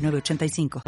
906985.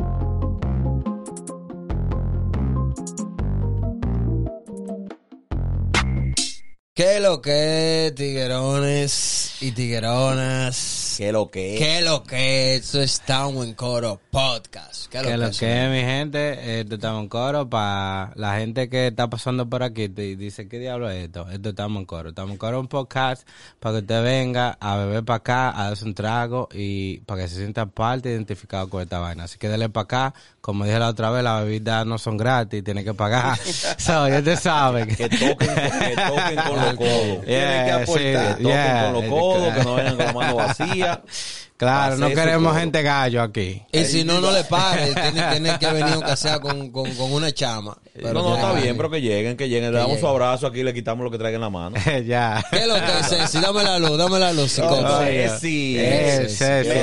¿Qué lo que, tiguerones y tigueronas? ¿Qué lo que? ¿Qué lo que? Esto es Estamos en Coro Podcast. ¿Qué Que lo lo que? que es, mi gente, esto estamos en coro para la gente que está pasando por aquí y dice, ¿qué diablo es esto? Esto estamos en coro. Estamos en coro un podcast para que usted venga a beber para acá, a darse un trago y para que se sienta parte identificado con esta vaina. Así que dele para acá. Como dije la otra vez, las bebidas no son gratis, tiene que pagar. so, ya te saben. Que toquen, que toquen con los codos. Yeah, Tienen que aportar. sí, que toquen yeah. con los codos, que no vengan con la mano vacía. yeah. Claro, no su queremos gente gallo aquí. Y si no, no le pague. Tiene, tiene que venir aunque sea con, con, con una chama. Pero no, no, está bien, pero que lleguen, que lleguen. Le damos su lleguen. abrazo aquí, le quitamos lo que traigan en la mano. ya. ¿Qué lo que, Ceci? Dame la luz, dame la luz. Eh. Eh,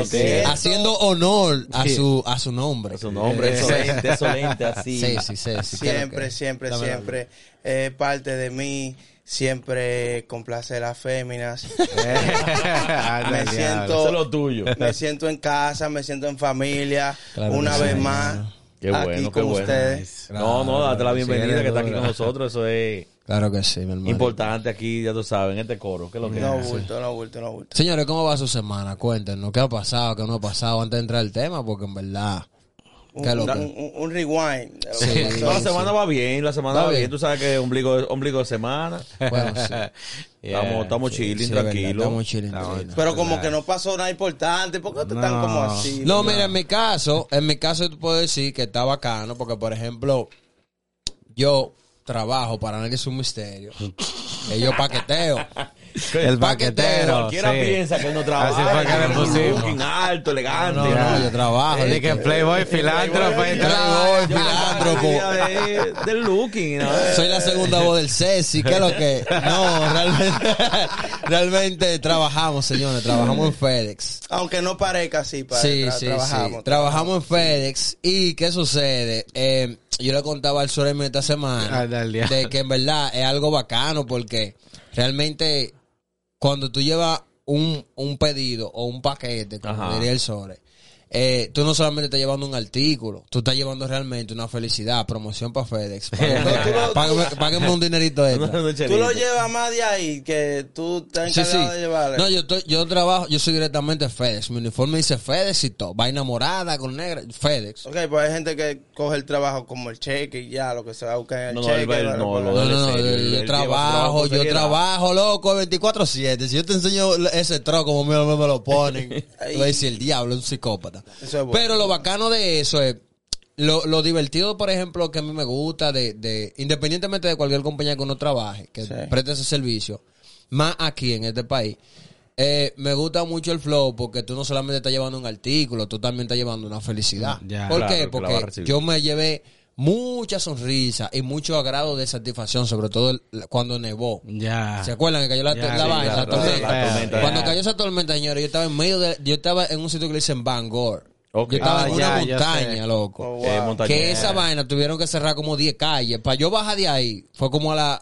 sí. Haciendo honor a su, a su nombre. Su nombre es solente, es solente, así. Sí, sí, sí. sí, ¿qué lo Siempre, siempre, siempre. Es parte de mí. Siempre complacer a las féminas. Anda, Me siento- Eso es lo tuyo. Me siento en casa, me siento en familia. Claro una que vez sí. más. Qué aquí bueno, qué con bueno. ustedes. No, no, date la bienvenida Sí, que está aquí con nosotros. Eso es Claro que sí, mi hermano. importante aquí, ya tú sabes, en este coro. ¿Qué es lo que No es? bulto, no bulto, no bulto. Señores, ¿cómo va su semana? Cuéntenos, ¿qué ha pasado, qué no ha pasado antes de entrar al tema? Porque en verdad, Un, ¿qué es lo un, un- rewind. de lo Sí. No, la semana va bien, la semana Va va bien. bien. Tú sabes que es ombligo, ombligo de semana. Bueno, sí. Estamos, estamos chilling, tranquilos. Estamos chilling, tranquilos. Pero como que no pasó nada importante. ¿Por qué ustedes están No. como así? No, mira, en mi caso, en mi caso yo te puedo decir que está bacano, porque por ejemplo, yo trabajo para nadie es un misterio. Yo paqueteo. El paquetero. Cualquiera sí. piensa que él no trabaja. Así fue que le un pusimos. alto, elegante. No, no, yo trabajo. De que Playboy, filántropo Playboy, filántropo. del looking, ¿no? Soy la segunda voz del Ceci, ¿qué es lo que? No, realmente, realmente trabajamos, señores, trabajamos en FedEx. Aunque no parezca así, para Sí, tra- sí, trabajamos. sí. Trabajamos en FedEx. ¿Y qué sucede? Eh, yo le contaba al Soremi esta semana de que en verdad es algo bacano porque realmente cuando tú llevas un, un pedido o un paquete, como Ajá. diría el Sore, eh, tú no solamente estás llevando un artículo, tú estás llevando realmente una felicidad, promoción para FedEx. Págame, un dinerito extra. No, no, Tú lo llevas más de ahí que tú estás Sí, sí. encargado de llevarle. No, yo, estoy- yo trabajo, yo soy directamente FedEx. Mi uniforme dice FedEx y todo. Vaina morada con negra. FedEx. Ok, pues hay gente que coge el trabajo como el cheque y ya, lo que se va a buscar en el No, no, cheque. no, lo No, no, no, serio, yo, trabajo yo trabajo, loco, 24-7. Si yo te enseño ese troco como me, me lo ponen, tú vas a decir, el diablo es un psicópata. Eso es bueno. Pero lo bacano de eso es, lo, lo divertido, por ejemplo, que a mí me gusta, de, de independientemente de cualquier compañía que uno trabaje, que Sí. preste ese servicio, más aquí en este país, eh, me gusta mucho el flow porque tú no solamente estás llevando un artículo, tú también estás llevando una felicidad. Ya. ¿Por Claro, qué? Porque yo me llevé mucha sonrisa y mucho agrado de satisfacción, sobre todo el- cuando nevó. Ya. ¿Se acuerdan que cayó la, Ya, la sí, vaina, la tormenta? la tormenta. Cuando cayó esa tormenta, señores, yo estaba en medio de, yo estaba en un sitio que le dicen Bangor. Ok. Yo estaba Ah, en una ya, montaña, loco. Oh, wow. Eh. Que esa vaina tuvieron que cerrar como 10 calles. Para yo bajar de ahí, fue como a la...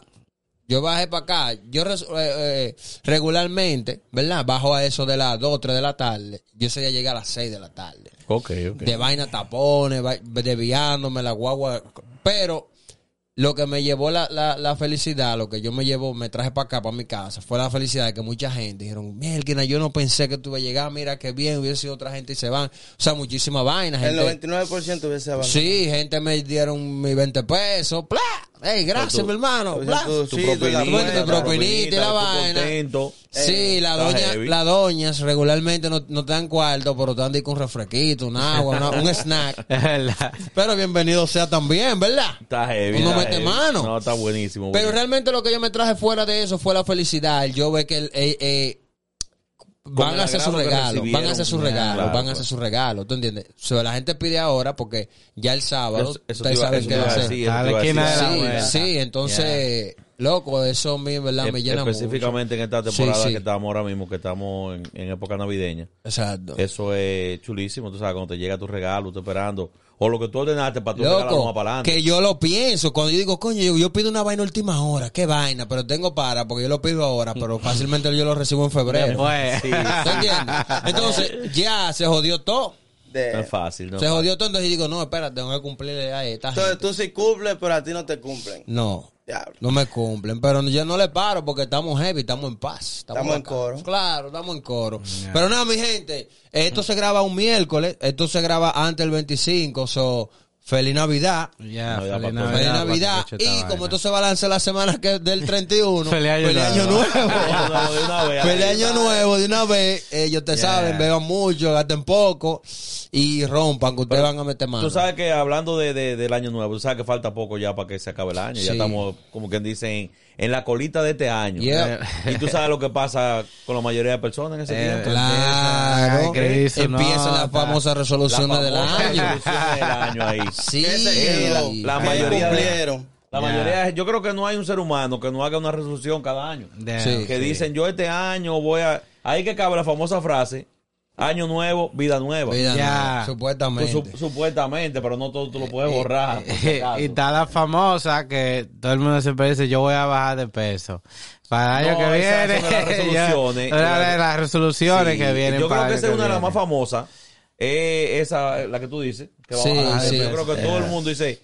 Yo bajé para acá. Yo res- eh, eh, regularmente, ¿verdad? Bajo a eso de las 2 o 3 de la tarde. Yo ese día llegué a las 6 de la tarde. Ok, ok. De vaina tapones, va- desviándome la guagua. Pero lo que me llevó la, la, la felicidad, lo que yo me llevo, me traje para acá, para mi casa, fue la felicidad de que mucha gente dijeron, mierda, yo no pensé que tú ibas a llegar, mira qué bien, hubiese sido otra gente y se van. O sea, muchísimas vainas. El gente- 99% hubiese abandonado. Sí, gente me dieron mis 20 pesos. ¡Plá! ¡Ey, gracias, mi hermano! tu- ¡Plá! tu- Tu Sí, propinita, tu propinita, tu propinita y la vaina. contento. Sí, la doña, las doñas regularmente no, no te dan cuarto, pero te dan de que un refresquito, un agua, una- un snack. Pero bienvenido sea también, ¿verdad? Está heavy. Uno está mete heavy. mano. No, está buenísimo. Pero buenísimo. realmente lo que yo me traje fuera de eso fue la felicidad. El Yo ve que el, eh, eh, van a hacer su regalo, van a hacer su Claro, regalo, van a hacer su regalo, ¿tú entiendes? O sea, la gente pide ahora porque ya el sábado, Eso- eso ustedes saben qué va a hacer. Sí, entonces, loco, eso a mí, ¿verdad? Me llena Específicamente en esta temporada sí. que estamos ahora mismo, que estamos en, en época navideña. mucho. Exacto. Eso es chulísimo, tú sabes, cuando te llega tu regalo, tú esperando. O lo que tú ordenaste para tu regalo más Loco, para adelante. que yo lo pienso. Cuando yo digo, coño, yo, yo pido una vaina última hora, qué vaina, pero tengo para, porque yo lo pido ahora, pero fácilmente yo lo recibo en febrero. Pues, Sí, ¿Tú entiendes? Entonces, ya se jodió todo. De- no es fácil, ¿no? Se jodió todo, entonces digo, no, espérate, tengo que cumplirle a esta Entonces gente. tú sí cumples, pero a ti no te cumplen. No, Diablo. no me cumplen, pero yo no le paro porque estamos heavy, estamos en paz. Estamos en coro. Claro, estamos en coro. Pero nada, mi gente, esto se graba un miércoles, esto se graba antes del 25, so, feliz Navidad. ya, Navidad feliz. Navidad. Feliz Y como vaina. esto se balance la semana que del 31, Feliz año nuevo. Año nuevo de una vez. Feliz año nuevo de una vez. Ellos te Yeah. saben, beban mucho, gasten poco y rompan, que ustedes van a meter mano. Tú sabes que hablando de, de- del año nuevo, tú sabes que falta poco ya para que se acabe el año. Sí. Ya estamos, como quien dicen, en la colita de este año. Yeah. Y tú sabes lo que pasa con la mayoría de personas en ese Eh, tiempo. Claro. Empiezan las nota. famosas resoluciones La del famosa año. resolución del año ahí. Sí. ¿Qué se hizo? La ¿Qué mayoría de- cumplieron? La mayoría, yo creo que no hay un ser humano que no haga una resolución cada año. Damn. Sí. Que dicen, yo este año voy a... Ahí que cabe la famosa frase, año nuevo, vida nueva. Vida Ya. nueva, Tú supuestamente. sup- supuestamente, pero no todo tú lo puedes borrar. por si acaso. y está la famosa que todo el mundo siempre dice yo voy a bajar de peso para el año No, que viene las resoluciones. yo- las resoluciones Sí, que vienen Yo creo para que esa es una de las más famosas. Eh, esa, la que tú dices. Que va a Sí, bajar de sí, peso. yo creo que todo el mundo dice,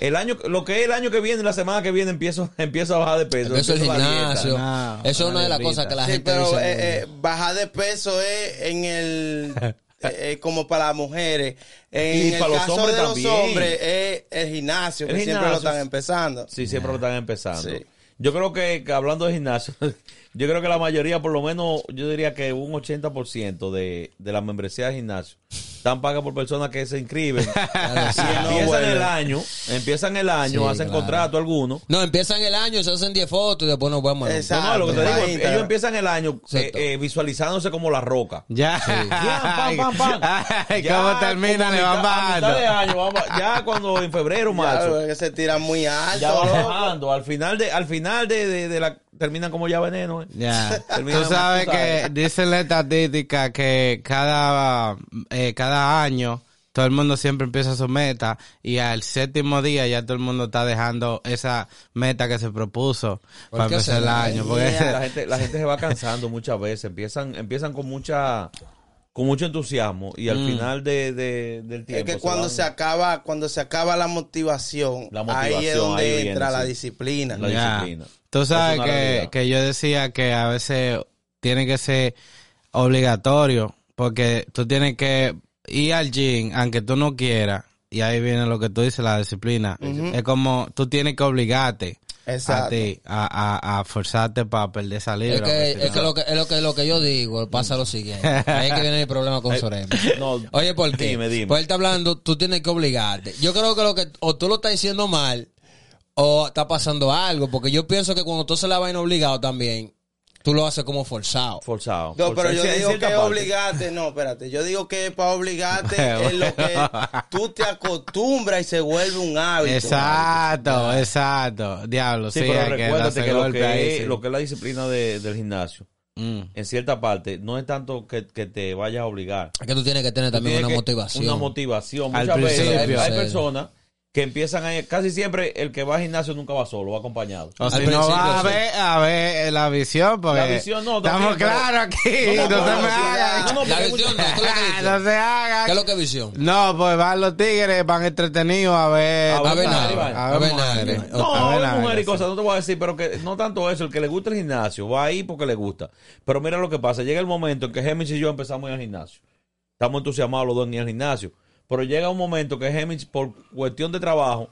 el año, lo que es el año que viene, la semana que viene empiezo, empiezo a bajar de peso. Eso es el gimnasio. No, Eso es una de las cosas que la Sí, gente pero dice. eh, eh, bajar de peso es en el... eh, eh, como para las mujeres. En Y el para los caso hombres de los también. hombres es el gimnasio, que El siempre lo gimnasio. están empezando. Sí, siempre lo están empezando. Sí. Yo creo que, que hablando de gimnasio, yo creo que la mayoría, por lo menos, yo diría que un 80% de, de la membresía de gimnasio están pagas por personas que se inscriben. Claro, sí. no empiezan el año, empiezan el año, Sí, hacen claro. contrato algunos. No, empiezan el año, se hacen 10 fotos y después nos vemos. Exacto. No, no, lo que te digo, ellos empiezan el año eh, eh, visualizándose como la roca. ya Ya, pam, pam, pam. Ay, Ya cómo terminan le van de año, vamos- ya cuando en febrero, Ya, marzo, que se tiran muy alto. ya va loco. bajando. Al final de, al final de, de- de la, terminan como ya veneno. eh. Ya. Tú sabes que dicen la estadística que cada, eh, cada año todo el mundo siempre empieza su meta y al séptimo día ya todo el mundo está dejando esa meta que se propuso ¿Por para empezar el año. Porque la gente, la gente se va cansando muchas veces, empiezan, empiezan con mucha, con mucho entusiasmo y al final de, de- del tiempo. Es que se cuando van- se acaba, cuando se acaba la motivación, La ahí es motivación, donde ahí viene, entra la sí. disciplina. La disciplina. Tú sabes que, que yo decía que a veces tiene que ser obligatorio porque tú tienes que ir al gym aunque tú no quieras y ahí viene lo que tú dices, la disciplina. Es como tú tienes que obligarte a Exacto. ti a, a, a forzarte para perder esa Es libra. que, porque es que lo que es lo que lo que yo digo, pasa lo siguiente. Ahí es que viene el problema con Sorema. No, Oye, ¿por qué? Dime, dime. Pues él está hablando, tú tienes que obligarte. Yo creo que lo que o tú lo estás diciendo mal o está pasando algo, porque yo pienso que cuando tú se la vaina obligado también, tú lo haces como forzado. Forzado. No, pero Forzado. yo Sí, digo que parte. obligarte, no, espérate, yo digo que para obligarte es lo que tú te acostumbras y se vuelve un hábito. Exacto, exacto. Diablo, sí, Sí, pero que recuérdate que lo que, ahí, es, sí. lo que es la disciplina de- del gimnasio, Mm. en cierta parte, no es tanto que, que te vayas a obligar. Es que tú tienes que tener también Tienes una que- motivación. Una motivación. Al Muchas veces hay, principio. hay Sí. personas que empiezan a ir, casi siempre el que va al gimnasio nunca va solo, va acompañado. O Al si no va a ver, a ver la visión, porque La visión no, estamos claros aquí, No, no, no, se no, me haga. no, no, La visión no, no se haga. ¿Qué es lo que es visión? No, pues van los tigres, van entretenidos a ver. A A ver nada, a ver nada. No, A ver mujer y cosas, no te voy a decir, pero que no tanto eso, el que le gusta el gimnasio, va ahí porque le gusta. Pero mira lo que pasa, llega el momento en que Gemix y yo empezamos a ir al gimnasio. Estamos entusiasmados los dos en al gimnasio. Pero llega un momento que Gemix, por cuestión de trabajo,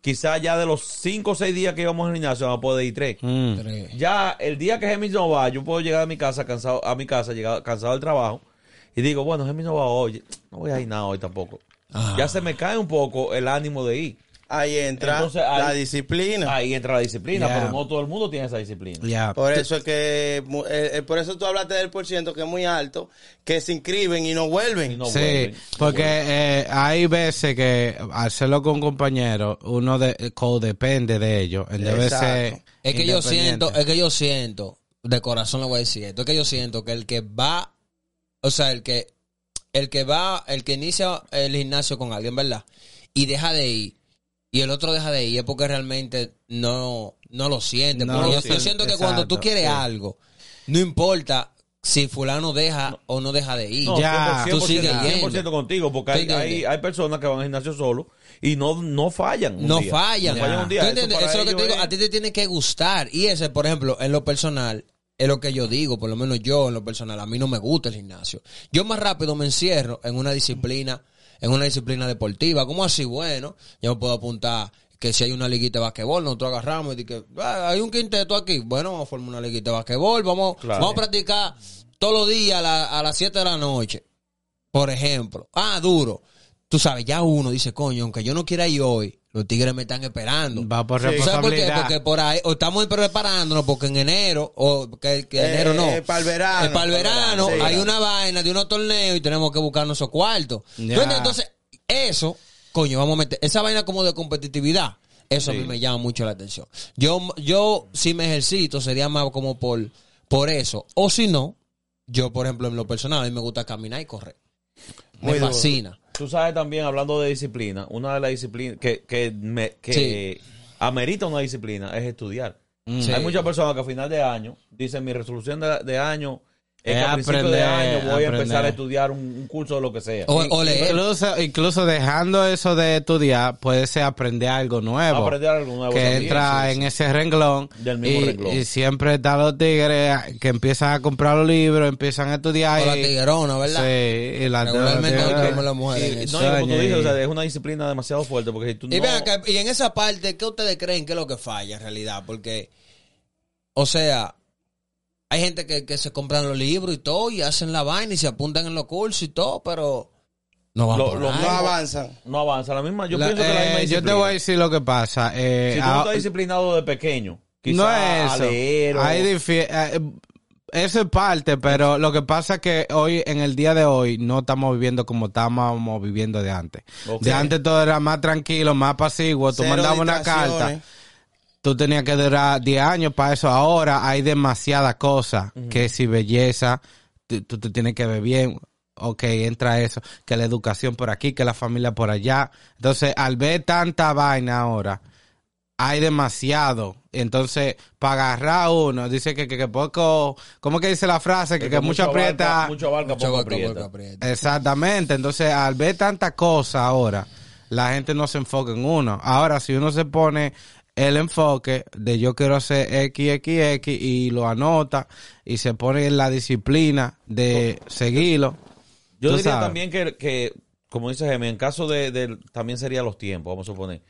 quizás ya de los 5 o 6 días que íbamos al gimnasio, vamos a poder ir 3. Mm. Tres. Ya el día que Gemix no va, yo puedo llegar a mi casa cansado, a mi casa, llegar cansado del trabajo, y digo, bueno, Gemix no va hoy, no voy a ir nada hoy tampoco. Ah. Ya se me cae un poco el ánimo de ir. Ahí entra Entonces, ahí- la disciplina. Ahí entra la disciplina, Yeah. pero no todo el mundo tiene esa disciplina. Por eso es que, eh, eh, por eso tú hablaste del por ciento que es muy alto, que se inscriben y no vuelven. Y no sí, vuelven. porque eh, hay veces que hacerlo con un compañero, uno de, codepende de ellos. Debe ser Es que yo siento, es que yo siento, de corazón le voy a decir esto, es que yo siento que el que va, o sea, el que, el que va, el que inicia el gimnasio con alguien, ¿verdad? Y deja de ir, y el otro deja de ir, es porque realmente no, no lo siente. No Porque lo yo, siento que cuando tú quieres sí. algo, no importa si fulano deja o no deja de ir. No, Ya, 100%, tú sigues 100% yendo. contigo, porque ¿Tú hay, hay, hay personas que van al gimnasio solo y no, no fallan. un no día. fallan. No fallan un día. ¿Tú Eso entiendes? para Eso es lo que te digo. A ti te tiene que gustar. Y ese, por ejemplo, en lo personal, es lo que yo digo. Por lo menos yo, en lo personal, a mí no me gusta el gimnasio. Yo más rápido me encierro en una disciplina, en una disciplina deportiva. ¿Cómo así? Bueno, yo me puedo apuntar que si hay una liguita de basquetbol, nosotros agarramos y que "Ah, hay un quinteto aquí. Bueno, vamos a formar una liguita de basquetbol. Vamos, Claro. vamos a practicar todos los días a, la- a las 7 de la noche. Por ejemplo. Ah, duro. Tú sabes, ya uno dice, coño, aunque yo no quiera ir hoy, los tigres me están esperando. Va por Sí. ¿Sabes por qué? responsabilidad. Porque por ahí, o estamos preparándonos, porque en enero, o que, que enero no. Eh, para el verano. para el verano Sí. hay una vaina de unos torneos y tenemos que buscar esos cuartos. ¿Tú Ya. entiendes? Entonces, eso, coño, vamos a meter, esa vaina como de competitividad, eso a mí me llama mucho la atención. Yo, yo, si me ejercito, sería más como por, por eso. O si no, yo, por ejemplo, en lo personal, a mí me gusta caminar y correr. Me duro. fascina. Tú sabes también, hablando de disciplina, una de las disciplinas que, que, me- que amerita una disciplina es estudiar. Mm. Sí. Hay muchas personas que a final de año dicen mi resolución de, de año es que a principio de aprender, año voy a empezar aprender. a estudiar un, un curso de lo que sea. O, o leer. Incluso, incluso dejando eso de estudiar, puede ser aprender algo nuevo. Aprender algo nuevo que también, entra sí, en sí. ese renglón Del mismo y, renglón. y siempre están los tigres que empiezan a comprar los libros, empiezan a estudiar O la y, tiguerona, ¿verdad? sí, y la Regularmente la- las mujeres. Y, no, y como tú dices, o sea, es una disciplina demasiado fuerte porque si tú Y, no... acá, y en esa parte, ¿qué ustedes creen que es lo que falla en realidad? Porque, o sea, hay gente que, que se compran los libros y todo y hacen la vaina y se apuntan en los cursos y todo, pero no van Lo- lo. No avanzan. no avanza la misma. Yo la- pienso que la eh, misma yo disciplina. te voy a decir lo que pasa. eh, Si tú no ah, estás disciplinado de pequeño, quizás no es eso. leer o- Hay difi- eh, eso es parte, pero lo que pasa es que hoy, en el día de hoy, no estamos viviendo como estábamos viviendo de antes. De antes todo era más tranquilo, más pasivo. Tú Cero mandabas una carta. Tú tenías que durar 10 años para eso. Ahora hay demasiadas cosas que si belleza, tú, te tienes que ver bien. Ok, entra eso, que la educación por aquí, que la familia por allá. Entonces, al ver tanta vaina ahora, hay demasiado. Entonces, para agarrar uno, dice que, que, que poco, ¿cómo que dice la frase? Que, que, mucho aprieta. mucho Mucho poco aprieta. Exactamente. Entonces, al ver tanta cosa ahora, la gente no se enfoca en uno. Ahora, si uno se pone el enfoque de yo quiero hacer X, X, X y lo anota y se pone en la disciplina de seguirlo. Yo tú diría sabes. también que, que, como dice Gemma, en caso de, de- también sería los tiempos, vamos a suponer.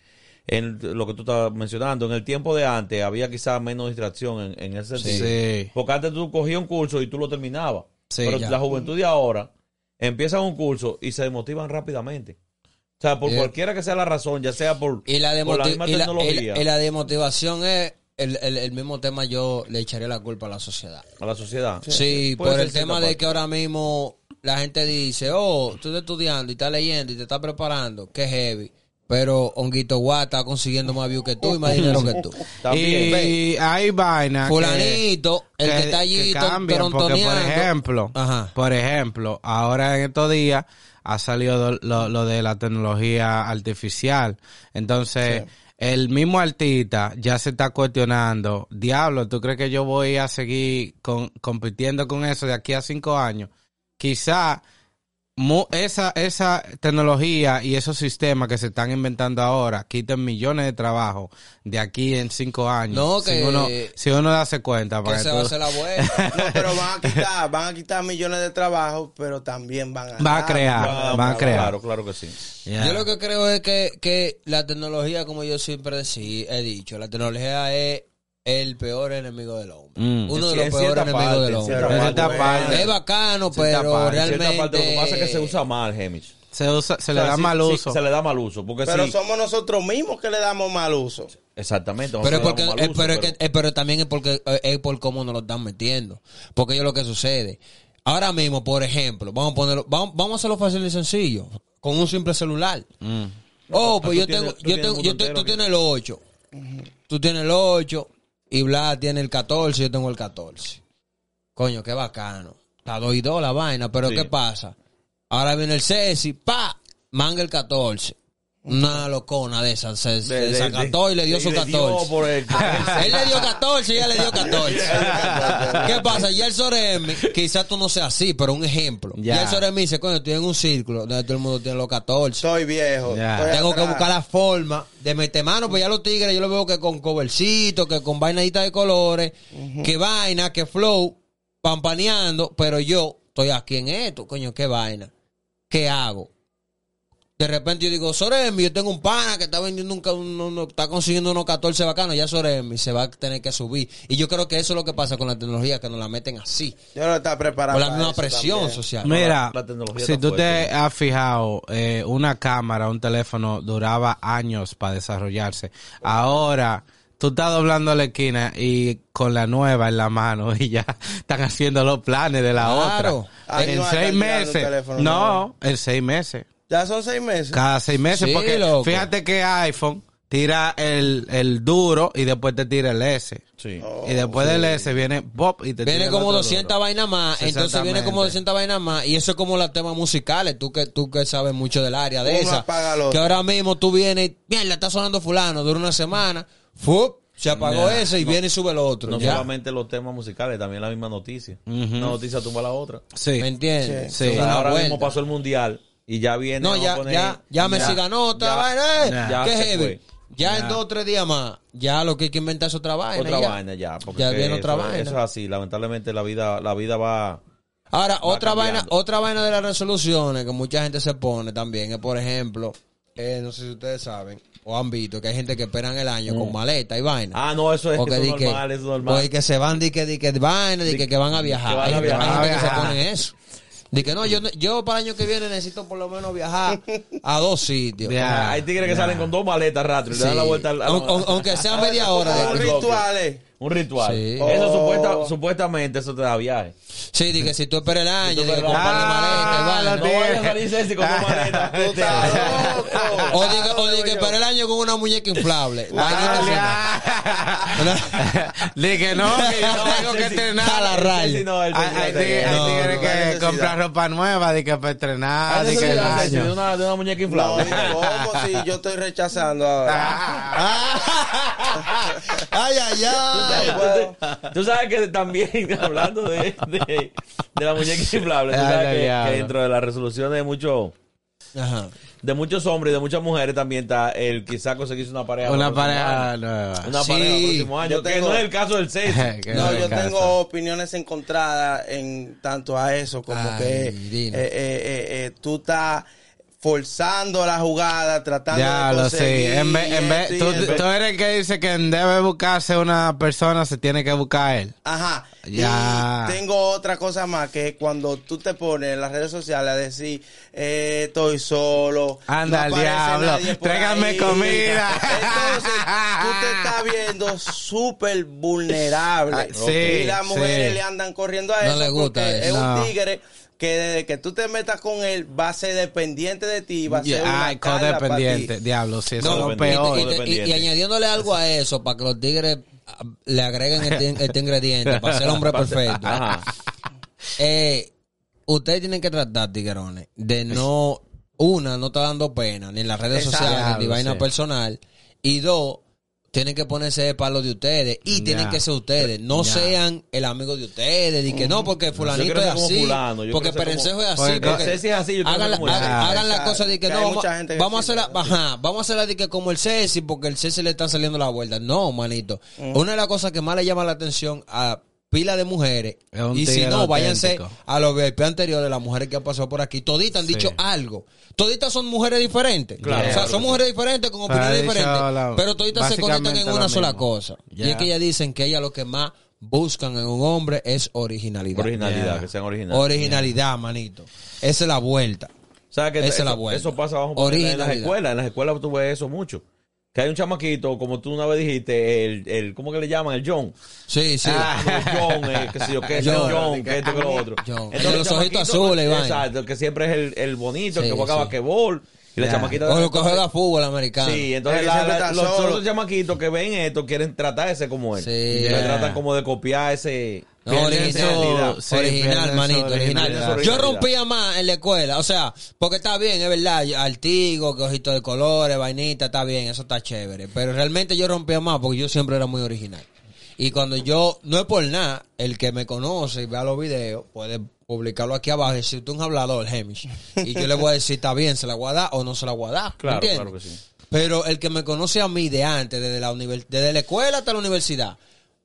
En lo que tú estabas mencionando, en el tiempo de antes había quizás menos distracción en, en ese sentido. Sí. Porque antes tú cogías un curso y tú lo terminabas. Sí, Pero ya. la juventud de ahora empieza un curso y se desmotivan rápidamente. O sea, por Yeah. cualquiera que sea la razón, ya sea por, Y la, por la misma y la- tecnología y la- y la demotivación es el, el- el mismo tema, yo le echaría la culpa a la sociedad. a la sociedad. Sí, Puede por el tema de parte. que ahora mismo la gente dice, oh, tú estás estudiando y estás leyendo y te estás preparando, qué heavy. Pero Honguito Guá está consiguiendo más views que tú y más dinero que tú. También. Y hay vainas. que- Fulanito, el que, está allí que cambian, porque, por ejemplo, Ajá. por ejemplo, ahora en estos días ha salido lo, lo de la tecnología artificial. Entonces, el mismo artista ya se está cuestionando, diablo, ¿tú crees que yo voy a seguir con- compitiendo con eso de aquí a cinco años? Quizá esa, esa tecnología y esos sistemas que se están inventando ahora quiten millones de trabajos de aquí en cinco años. No, si que- uno, si uno darse cuenta. Que para se va a hacer la vuelta. No, pero van a quitar, van a quitar millones de trabajos, pero también van a Va a crear, Ah, va a crear. Claro, claro que sí. Yo lo que creo es que, que la tecnología, como yo siempre decí, he dicho, la tecnología es el peor enemigo del hombre. Mm. Uno de los peores enemigos en del hombre. Parte. Es bacano, pero parte, realmente... parte, lo que pasa es que se usa mal, Hemich. Se, usa, se O le sea, da sí- mal sí, uso. se le da mal uso. Porque Pero sí, somos nosotros mismos que le damos mal uso. exactamente. Pero, es nosotros porque, mal eh, uso, pero, es que- eh, pero también es porque eh, es por cómo nos lo están metiendo. Porque yo lo que sucede. Ahora mismo, por ejemplo, vamos a ponerlo, vamos, vamos a hacerlo fácil y sencillo. Con un simple celular. Mm. Oh, Ah, pues yo tengo, tú yo tengo, yo mundo te- tú tienes el 8. Tú tienes el 8 y Vlad tiene el 14, yo tengo el 14. Coño, qué bacano. Está 2 y 2 la vaina, pero Sí. ¿qué pasa? Ahora viene el Ceci, pa, manga el 14. Una locona de esas, se, se de- de- desacató y le dio de- su le 14. por el- Él le dio 14 y ella le dio 14. ¿Qué pasa? Ya el Soremi, quizás tú no seas así, pero un ejemplo. Ya. Ya el Soremi dice, coño, estoy en un círculo donde todo el mundo tiene los 14. Soy viejo. Ya. estoy Tengo que buscar la forma de meter mano, pues ya los tigres yo lo veo que con covercito, que con vainadita de colores, que vaina, que flow, pampaneando, pero yo estoy aquí en esto, coño, qué vaina. ¿Qué hago? De repente yo digo, Soremi, yo tengo un pana que está vendiendo un, ca- un- un- está consiguiendo unos 14 bacanos, ya Soremi se va a tener que subir. Y yo creo que eso es lo que pasa con la tecnología, que nos la meten así, Yo no estaba preparado. por la misma presión también. social. Mira, la tecnología si está tú te has fijado, eh, una cámara, un teléfono duraba años para desarrollarse. Ahora, tú estás doblando la esquina y con la nueva en la mano y ya están haciendo los planes de la Claro. otra. Ay, en no, seis meses. No, en seis meses. Ya son seis meses. Cada seis meses. Sí, porque loco. fíjate que iPhone tira el, el duro y después te tira el S. Sí. Oh, y después del S viene Pop y te Viene tira el como otro 200 duro. vainas más, entonces viene como Exactamente. 200 vainas más, y eso es como los temas musicales, tú que tú que sabes mucho del área de Uno esa, que ahora mismo tú vienes, y, mierda, está sonando fulano, dura una semana, ¡fup! se apagó Ya. ese y viene y sube el otro, No ya. solamente los temas musicales, también la misma noticia. Una noticia tumba la otra. Sí. ¿Me entiendes? Sí. Una ahora vuelta. mismo pasó el mundial y ya viene. No, ya, poner- ya, ya Messi ganó otra vaina, eh, ya qué heavy. Ya, en dos o tres días más, ya lo que hay que inventar es otra vaina. Otra ya. vaina ya. Porque Ya viene otra eso- vaina. Eso es así. Lamentablemente la vida, la vida va. Ahora, otra vaina, otra vaina de las resoluciones que mucha gente se pone también es, por ejemplo, eh, no sé si ustedes saben o han visto que hay gente que esperan el año con maleta y vaina. Ah, no, eso es, O que eso di es que- normal, eso es normal. o di que se van, di que, di que vaina, di que, que van a viajar. hay gente, hay viajar. gente que se Viajar. pone eso. Di que no, yo, yo para el año que viene necesito por lo menos viajar a dos sitios. Ya. Hay tigres que salen con dos maletas rato y le dan la vuelta al- al- Aun- aun- aunque sea media hora. De- rituales. Un ritual. Sí. Eso Oh. supuesta- supuestamente eso te da viaje. Sí, di que si tú esperas el año, di que maleta y Ah. No vayas a con. Tú estás loco. O di que, o di que espera el año con una muñeca inflable. Di que no, que yo No, tengo que entrenar. a la raya. Hay, que- compran ropa nueva, de que para entrenar, Hay de que el necesidad, Ceci, año. de una, de una muñeca No, inflable. ¿cómo si yo estoy rechazando ahora? ay, ay, ay. Tú sabes que también, hablando de, de, la muñeca inflable, tú Ay, sabes ay, que, dentro de la resolución de muchos Ajá. de muchos hombres y de muchas mujeres también está el quizá conseguirse una pareja. Una pareja nueva. Una Sí. pareja el próximo año, Yo que tengo- no es el caso del. Que No, yo caso. tengo opiniones encontradas en tanto a eso, como Ay, que eh, eh, eh, eh, tú estás forzando la jugada, tratando Ya de lo sé. conseguir En vez, en vez, tú, en vez- tú eres el que dice que debe buscarse una persona, se tiene que buscar él. Ajá. Ya. Y tengo otra cosa más que cuando tú te pones en las redes sociales a decir eh, estoy solo. Anda no al diablo, tráigame ahí. comida. Entonces tú te estás viendo súper vulnerable. Ay, sí, y las mujeres sí. le andan corriendo a No eso le gusta eso. es No. un tigre que desde que tú te metas con él va a ser dependiente de ti, va a ser una codependiente. Diablo, sí, eso No, es lo y- peor. y, y- y- y Dependiente. añadiéndole algo a eso para que los tigres ah, le agreguen este, este ingrediente para ser hombre perfecto. Ajá. Eh, ustedes tienen que tratar, tiguerones, de no, una, no está dando pena, ni en las redes Exacto. sociales, ni vaina sí. personal. Y dos, tienen que ponerse de palo de ustedes. Y tienen que ser ustedes. No sean el amigo de ustedes. Y que no, porque fulanito es así. fulano, yo porque Perencejo como- es así. Porque porque Ceci es así, yo quiero hagan, la, hagan- hagan la cosa de que Que no, vamos, vamos a hacerla, ajá, vamos a hacerla de que como el Ceci, porque el Ceci le está saliendo la vuelta. No, manito. Una de las cosas que más le llama la atención a pila de mujeres, y si no, váyanse auténtico. a los VIP anteriores, las mujeres que han pasado por aquí, toditas han Sí. dicho algo. Toditas son mujeres diferentes. Claro. o sea, son mujeres diferentes con opiniones diferentes, la- pero toditas se conectan en una sola mismo. cosa. Ya. Y es que ellas dicen que ellas lo que más buscan en un hombre es originalidad. Originalidad, Yeah. que sean originales. Originalidad, manito. Esa es la vuelta. ¿Sabes que Esa es eso, la vuelta. eso pasa poner, en las escuelas. En las escuelas tú ves eso mucho. Que hay un chamaquito, como tú una vez dijiste, el, el ¿cómo que le llaman? El John. Sí, sí. Ah, el John, eh, que sé yo, que es el John. John, que esto que lo otro. John. Entonces, El de los ojitos azules, Iván. Exacto, que siempre es el, el bonito, el Sí, que juega sí. basquetbol. Y la Ya. chamaquita O lo que juega fútbol americano. Sí, entonces la- la- los otros chamaquitos que ven esto quieren tratar de ser como él. Sí. Y Yeah. tratan como de copiar ese... No, original, original, manito, original. Yo rompía más en la escuela, o sea, porque está bien, es verdad, altigo, que ojito de colores, vainita, está bien, eso está chévere. Pero realmente yo rompía más porque yo siempre era muy original. Y cuando yo, no es por nada, el que me conoce y vea los videos, puede publicarlo aquí abajo y decir, tú un hablador, Hemish. Y yo le voy a decir, está bien, se la voy a dar o no se la voy a dar. ¿me Claro, entiendes? claro que sí. Pero el que me conoce a mí de antes, desde la, univers- desde la escuela hasta la universidad,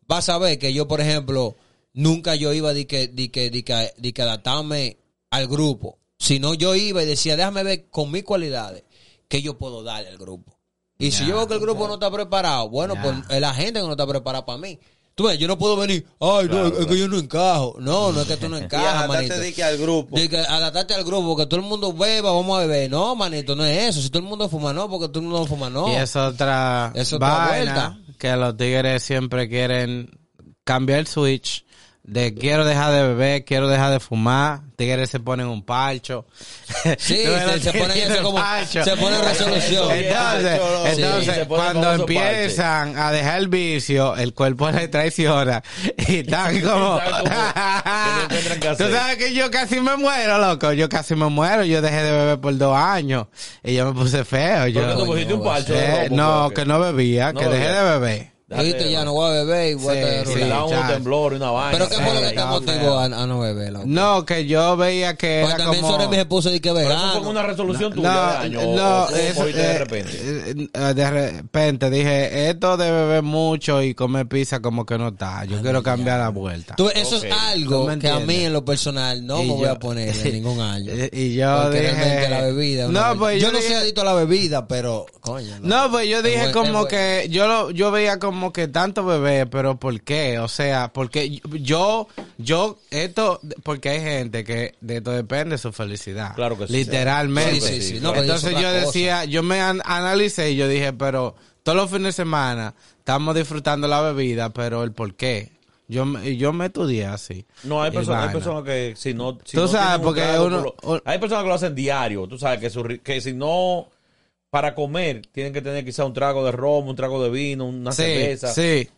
va a saber que yo, por ejemplo, nunca yo iba de que, de que, de que, de que adaptarme al grupo, sino yo iba y decía, déjame ver con mis cualidades qué yo puedo darle al grupo. Y si Ya, yo veo que el grupo no está preparado, bueno, Ya. pues es la gente que no está preparada para mí. Tú ves, yo no puedo venir, ay, no, es que yo no encajo. No, no es que tú no encajas, manito. adaptarte que al grupo. Que adaptarte al grupo, porque todo el mundo beba, vamos a beber. No, manito, no es eso. Si todo el mundo fuma, no, porque todo el mundo fuma, no. Y es otra, Es otra vaina vuelta. que los tigres siempre quieren cambiar el switch de quiero dejar de beber, quiero dejar de fumar. Tigres se ponen un parcho. Sí, se- se ponen eso como- parcho. se ponen resolución. Entonces, Sí, cuando empiezan a dejar el vicio, el cuerpo les traiciona y están como... Tú sabes que yo casi me muero, loco. Yo casi me muero. Yo dejé de beber por dos años y yo me puse feo. Yo, ¿Por qué tú pusiste un parcho de Eh, no, que no bebía, No que dejé de beber. Dijiste, ya no voy a beber y voy Sí, a estar sí, un temblor y una vaina. Pero ¿qué fue lo que te motivó a, a no beber? loco? No, que yo veía que Porque era también como... sobre mi esposa y que Pero eso fue una resolución tuya No, de año. o- no, o tú eso, de eh, repente. eh, de repente dije, esto de beber mucho y comer pizza como que no está. Yo quiero cambiar la vuelta. Tú eso es ¿Tú algo que a mí en lo personal no Y me voy yo- a poner en ningún año. Y yo Porque dije... realmente la bebida. No, pues yo yo no soy adicto a la bebida, pero coño. No, pues yo dije como que yo lo, yo veía como que tanto bebé, pero ¿por qué? O sea, porque yo, yo, esto, porque hay gente que de esto depende su felicidad. Claro que sí. Literalmente. Sí, sí, sí. No, pero Entonces yo cosa. decía, yo me an- analicé y yo dije, pero todos los fines de semana estamos disfrutando la bebida, pero el por qué. Yo, me- yo me estudié así. No, hay personas, hay personas que si no... Si Tú no sabes, un porque trago, uno- por lo- un- hay personas que lo hacen diario. Tú sabes que, su que si no... Para comer, tienen que tener quizá un trago de romo, un trago de vino, una Sí, cerveza. sí.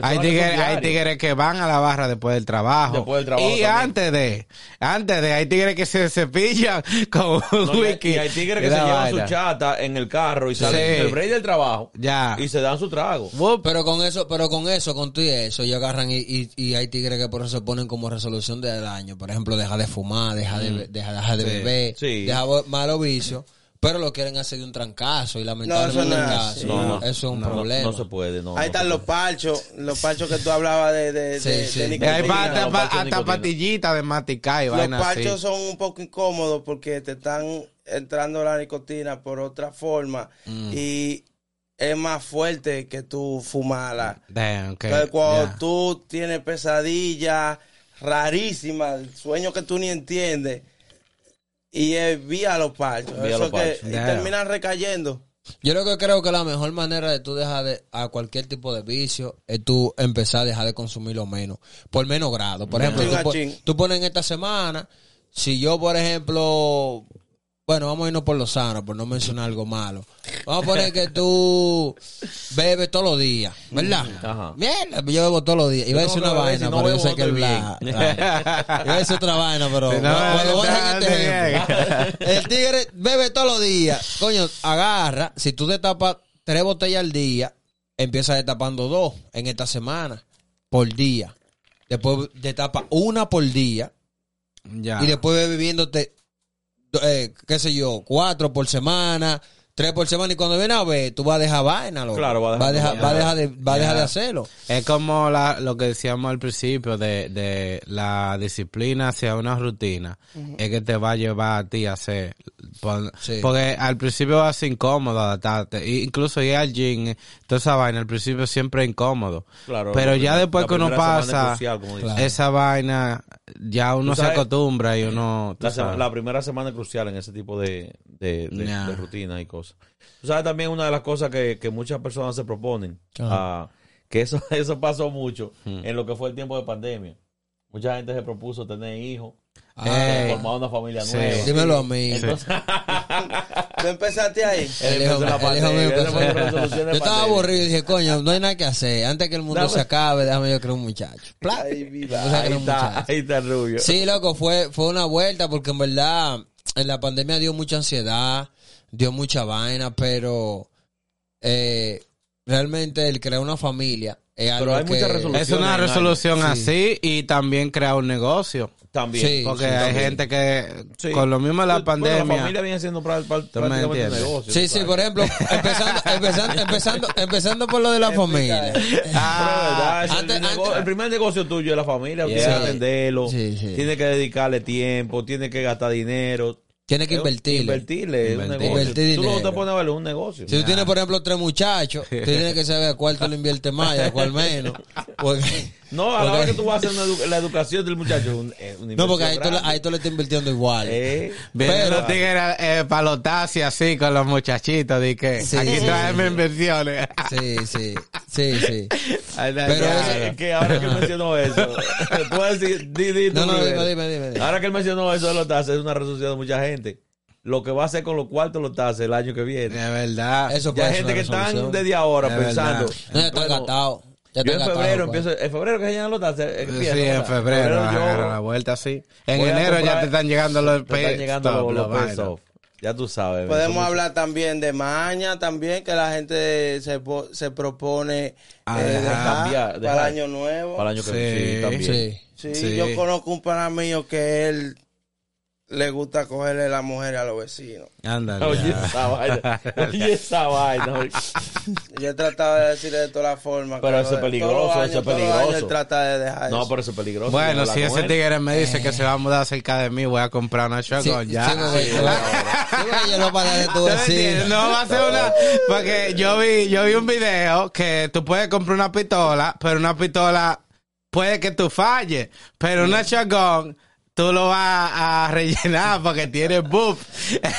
Hay tigres, hay diarios. tigres que van a la barra después del trabajo. Después del trabajo Y también. antes de, antes de, hay tigres que se cepillan con un No, y, hay, whisky. y hay tigres que y se llevan su chata en el carro y salen Sí. del break del trabajo Ya. y se dan su trago. Pero con eso, pero con eso, con tú y eso, ellos agarran y, y, y hay tigres que por eso se ponen como resolución del año. Por ejemplo, deja de fumar, deja de, be- deja, deja de Sí, beber, sí. deja malos vicios, pero lo quieren hacer de un trancazo y lamentablemente No, eso no es eso es un No, problema. No se puede, no. Ahí están los parchos, los parchos que tú hablabas de, de, Sí, de, sí. de nicotina. pa- hasta, pa- patillitas de masticar y Los parchos así. son un poco incómodos porque te están entrando la nicotina por otra forma Mm. y es más fuerte que tú fumarla. Damn, Entonces, cuando ya. tú tienes pesadillas rarísimas, sueños que tú ni entiendes, y es vía los parchos. Vía Eso los que parchos. y terminan recayendo. Yo lo que creo que la mejor manera de tú dejar de, a cualquier tipo de vicio es tú empezar a dejar de consumirlo menos, por menos grado. Por ejemplo, tú, tú pones en esta semana, si yo, por ejemplo, bueno, vamos a irnos por lo sano, por no mencionar algo malo. Vamos a poner que tú bebes todos los días, ¿verdad? Ajá. Mierda, yo bebo todos los días. Iba a decir una vaina, pero yo sé que el bla. Iba a decir otra vaina, pero este. El tigre bebe todos los días. Coño, agarra. Si tú te tapas tres botellas al día, empieza destapando dos en esta semana por día. Después destapa una por día Ya. y después bebiéndote, eh, qué sé yo, cuatro por semana, tres por semana y cuando viene a ver, tú vas a dejar vaina, loco. Claro, va a va a dejar- va a dejar de, va a dejar de hacerlo. Es como la, lo que decíamos al principio de, de la disciplina hacia una rutina. Es que te va a llevar a ti a hacer. Sí. Porque al principio va a ser incómodo adaptarte. Incluso ir al gym, eh, toda esa vaina, al principio siempre es incómodo. Claro, Pero ya después la que uno pasa crucial, como dicen. esa vaina, ya uno se acostumbra y uno... tú La, sema- sabes. la primera semana es crucial en ese tipo de, de, de- rutinas y cosas. Tú sabes también una de las cosas que, que muchas personas se proponen, ah, que eso, eso pasó mucho en lo que fue el tiempo de pandemia. Mucha gente se propuso tener hijos, Ey. formar una familia Sí. nueva. Dímelo a mí. Entonces, ¿Tú empezaste ahí? El hijo, el hijo mío Yo estaba aburrido y dije, coño, no hay nada que hacer. Antes que el mundo Dame- se acabe, déjame yo crear un muchacho. Pla. Ay. O sea, Ahí un está, muchacho. ahí está rubio. Sí, loco, fue, fue una vuelta porque en verdad en la pandemia dio mucha ansiedad, dio mucha vaina, pero eh, realmente el crear una familia es algo Pero hay que... muchas. Es una resolución Sí. así y también crear un negocio. También. Sí, Porque sí, hay también. gente que Sí. con lo mismo de la Bueno, pandemia... la familia viene siendo prácticamente un negocio. Sí, sí, por ejemplo, empezando, empezando, empezando, empezando por lo de la familia. Es verdad, el, primer negocio tuyo es la familia, Yeah. tienes que Sí. atenderlo, Sí, sí. tienes que dedicarle tiempo, tienes que gastar dinero. Tienes que invertirle. Invertirle, un Invertir. Tú lo dinero. te pones a verlo, es un negocio. Si tú tienes, por ejemplo, tres muchachos, tú tienes que saber a cuál tú le inviertes más y a cuál menos. Porque, No, a la hora que tú vas a hacer una edu- la educación del muchacho, es un- una no, porque ahí tú, ahí tú le estás invirtiendo igual. Eh, Pero- los tigres eh, palotarse así con los muchachitos, de que Sí, aquí sí, traeme sí. inversiones. Sí, sí, sí, sí. Ay, no, Pero ya, es que ahora que él mencionó eso, puedes decir, di, di No, no, dime, dime, dime, dime. Ahora que él mencionó eso de los taxes, es una resolución de mucha gente. Lo que va a hacer con los cuartos de los taxes el año que viene. De verdad. Eso Ya puede hay gente que están desde ahora Es pensando. verdad. No, ya están bueno, gastados. Ya Yo en febrero empiezo, en febrero que se llegan los taxes. Sí, en ¿verdad? febrero, yo la vuelta así. En enero ya comprar- te están llegando los te están llegando stop, los, los pay. Ya tú sabes. Podemos hablar también de maña, también que la gente se, se propone A eh, dejar, dejar cambiar, para dejar. el año nuevo. Para el año que. Sí. Sí, también. Sí. Sí, Sí. yo conozco un pana mío que él le gusta cogerle la mujer a los vecinos. Ándale. Oye, esa vaina. Oye, esa vaina. Yo he tratado de decirle de todas las formas. Pero eso es peligroso, años- eso es peligroso. él trata de dejar No, eso. pero eso es peligroso. Bueno, si ese tigre me dice que se va a mudar cerca de mí, voy a comprar una Sí, shotgun sí, ya. sí, porque yo lo voy a dar de tu vecino. No va a ser una. Porque yo vi, yo vi un video que tú puedes comprar una pistola, pero una pistola puede que tú falles. Pero una shotgun, tú lo vas a rellenar porque tiene buff.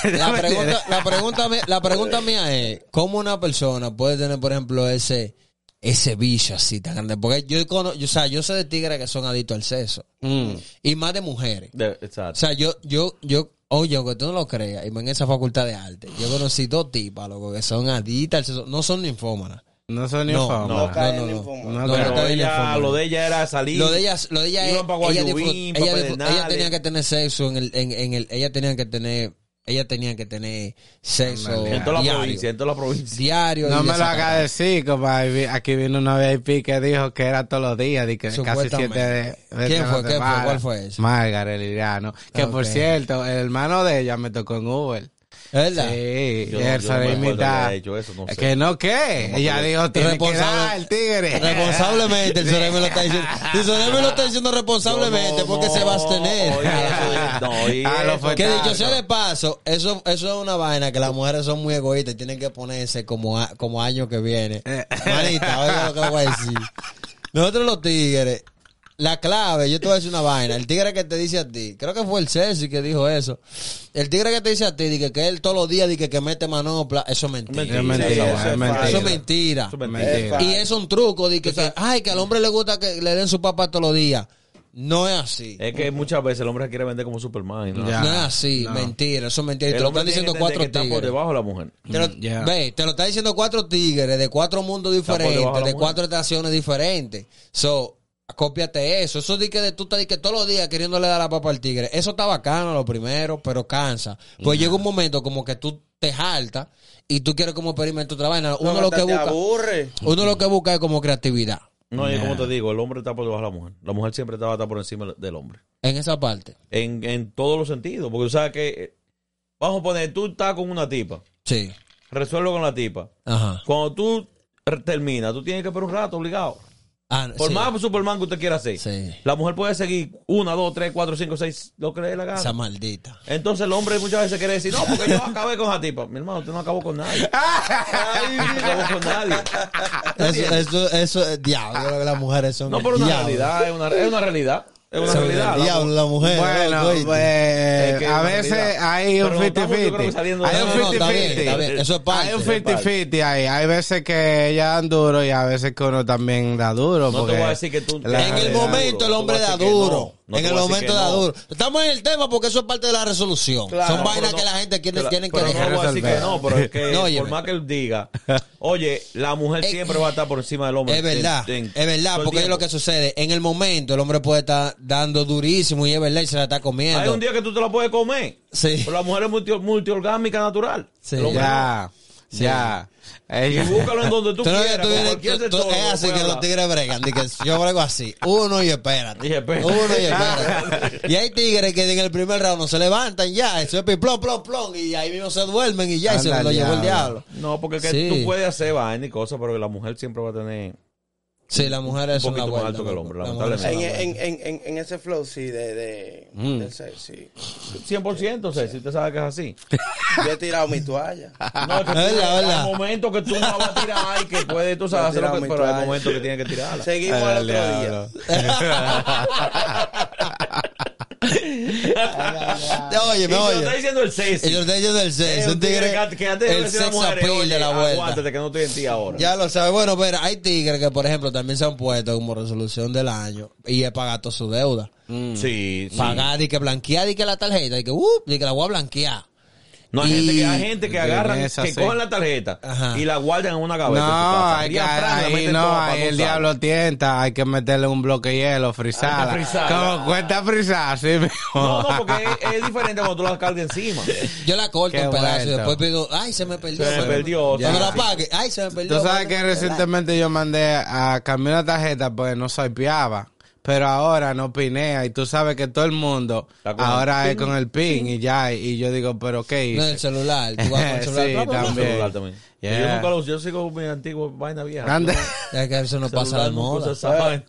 La pregunta, la, pregunta, mía- la pregunta mía es, ¿cómo una persona puede tener, por ejemplo, ese ese vicio así tan grande? Porque yo, cono- yo, o sea, yo sé de tigres que son adictos al sexo. Mm. Y más de mujeres. De- O exacto. sea, yo, yo, yo, oye, aunque tú no lo creas, y en esa facultad de arte, yo conocí dos tipas, loco, que son adictas al sexo. No son ninfómanas. No son ni No, fama. No no, caen no, en no. infoma. No, No, pero no caen en ella, ninfómanas. lo de ella era salir. Lo de ella, lo de ella es, ella, Guayubín, ella, ella tenía que tener sexo en el, en, en el, ella tenía que tener, ella tenía que tener sexo. En toda la diario, provincia, en toda la provincia. diario. No y me lo hagas decir, compadre. Aquí vino una VIP que dijo que era todos los días, de que casi siete de, de ¿Quién fue? ¿Quién fue? ¿Cuál fue ese? Margaret Liriano. Que por Ok. cierto, el hermano de ella me tocó en Uber. ¿Es ¿Verdad? Sí, Yo, no- yo me hecho eso, sé. Que no, ¿qué? ella dijo, tiene que dar el tigre. Responsablemente, el Soremi lo está diciendo. El Soremi lo está diciendo responsablemente porque se va a abstener. no, Que dicho sea de paso, eso, eso es una vaina que las mujeres son muy egoístas y tienen que ponerse como, a- como año que viene. Manita, oiga lo que voy a decir. Nosotros los tigres, la clave, yo te voy a decir una vaina. El tigre que te dice a ti, creo que fue el Ceci que dijo eso. El tigre que te dice a ti, di que, que él todos los días dice que mete manopla, eso es mentira. Mentira, Es mentira, eso es mentira. Eso es mentira. Eso es mentira. Y es un truco de que, que, ay, que al hombre le gusta que le den su papá todos los días. No es así. Es que muchas veces el hombre se quiere vender como Superman. ¿no? Es así, no. mentira, eso es mentira. Y El te lo están diciendo cuatro que está por tigres. debajo de la mujer. Te lo, Mm, ve, te lo está diciendo cuatro tigres de cuatro mundos diferentes, de cuatro estaciones diferentes. So, cópiate eso. Eso de que de, tú estás de que todos los días queriéndole dar la papa al tigre. Eso está bacano lo primero, pero cansa. Pues llega un momento como que tú te jaltas y tú quieres como experimentar otra vaina. Uno No, lo que busca, aburre. uno lo que busca es como creatividad. No, y como te digo, el hombre está por debajo de la mujer. La mujer siempre estar por encima del hombre. En esa parte. En, en todos los sentidos. Porque tú sabes que, eh, vamos a poner, tú estás con una tipa. Sí. resuelve con la tipa. Ajá. Cuando tú terminas, tú tienes que esperar un rato obligado. Ah, Por sí. más Superman que usted quiera hacer. Sí. La mujer puede seguir una, dos, tres, cuatro, cinco, seis, lo que le dé la gana. Esa maldita. Entonces el hombre muchas veces quiere decir, no, porque yo acabé con esa tipa. Mi hermano, usted no acabó con nadie. no acabó con nadie. Eso, eso, eso, es diablo, yo creo que las mujeres son. No, pero una diablo. realidad, es una, es una realidad. Es una realidad. diablo, la mujer. Bueno, pues, Es que a es veces realidad. hay un Pero no estamos, yo creo que 50-50. saliendo Hay un No, no, está bien, 50-50. está bien. Eso es parte. Hay un es parte. 50-50 ahí. Hay veces que ellas dan duro y a veces que uno también da duro. No te voy a decir que tú- En el momento duro, el hombre da duro. No, en el momento no. duro. Estamos en el tema porque eso es parte de la resolución. Claro. Son No, vainas que la gente quiere- tienen que dejar. No voy a decir que no, pero es que No, por más que él diga, oye, la mujer Es- siempre va a estar por encima del hombre. Es verdad, En- en- es verdad, porque es lo que sucede. En el momento el hombre puede estar dando durísimo y es verdad y se la está comiendo. Hay un día que tú te la puedes comer. Sí. Pero la mujer es multi, multiorgámica natural. Sí. Ya, ya. Y búscalo en donde tú Tú quieras. tú tú- es así que los tigres bregan. que yo brego así. Uno y espérate. Y. Uno y espérate. y hay tigres que en el primer round no se levantan ya. Eso es plom, plom, plom. Y ahí mismo se duermen y ya. y se lo llevó el diablo. diablo. No, porque que Sí. tú puedes hacer vaina y cosas, pero la mujer siempre va a tener Sí, las mujeres Un son la poquito más alto que el hombre, son En, la en, en, en, en ese flow, sí, de, de Mm. del sex, sí. 100%, o sea, si usted sabe que es así. Yo he tirado mi toalla. No, es que Es verdad, momentos que tú no la vas a tirar y que puede, tú sabes, pero hay momentos que tienes que tirarla. Seguimos al El otro día. Oye, Y me te lo oye. está diciendo el sexy. Y yo estoy diciendo el Es sex. un tigre. que, antes El decir a la sex mujer, appeal oye, de la vuelta. Aguántate que no estoy en ti ahora. Ya lo sabes. Bueno, pero hay tigres que, por ejemplo, también se han puesto como resolución del año y es pagar toda su deuda. Sí, sí. Pagar y que blanquear y que la tarjeta y que, uh, y que la voy a blanquear. No, hay, Y- gente que, hay gente que agarran, esa, que sí. cogen la tarjeta Ajá. y la guardan en una su No, hay que, ahí no, ahí el diablo tienta, hay que meterle un bloque de hielo, frisada. Como cuesta frisar, sí, mijo. No, no, porque es, es diferente cuando tú la cargas encima. Yo la corto Qué en pedazos y después pido, ay, se me perdió. Se me perdió, Cuando la pague, ay, se me perdió. Tú sabes que recientemente yo mandé a cambiar una tarjeta pues no swipeaba. Pero ahora no pinea y tú sabes que todo el mundo ahora el es con el pin y ya. Y yo digo, ¿pero qué No, el celular. Tú vas con el celular. Sí, también. celular también. Yeah. Yo nunca lo uso, yo sigo mi antiguo vaina vieja. Ande. Es que eso no pasa de no moda.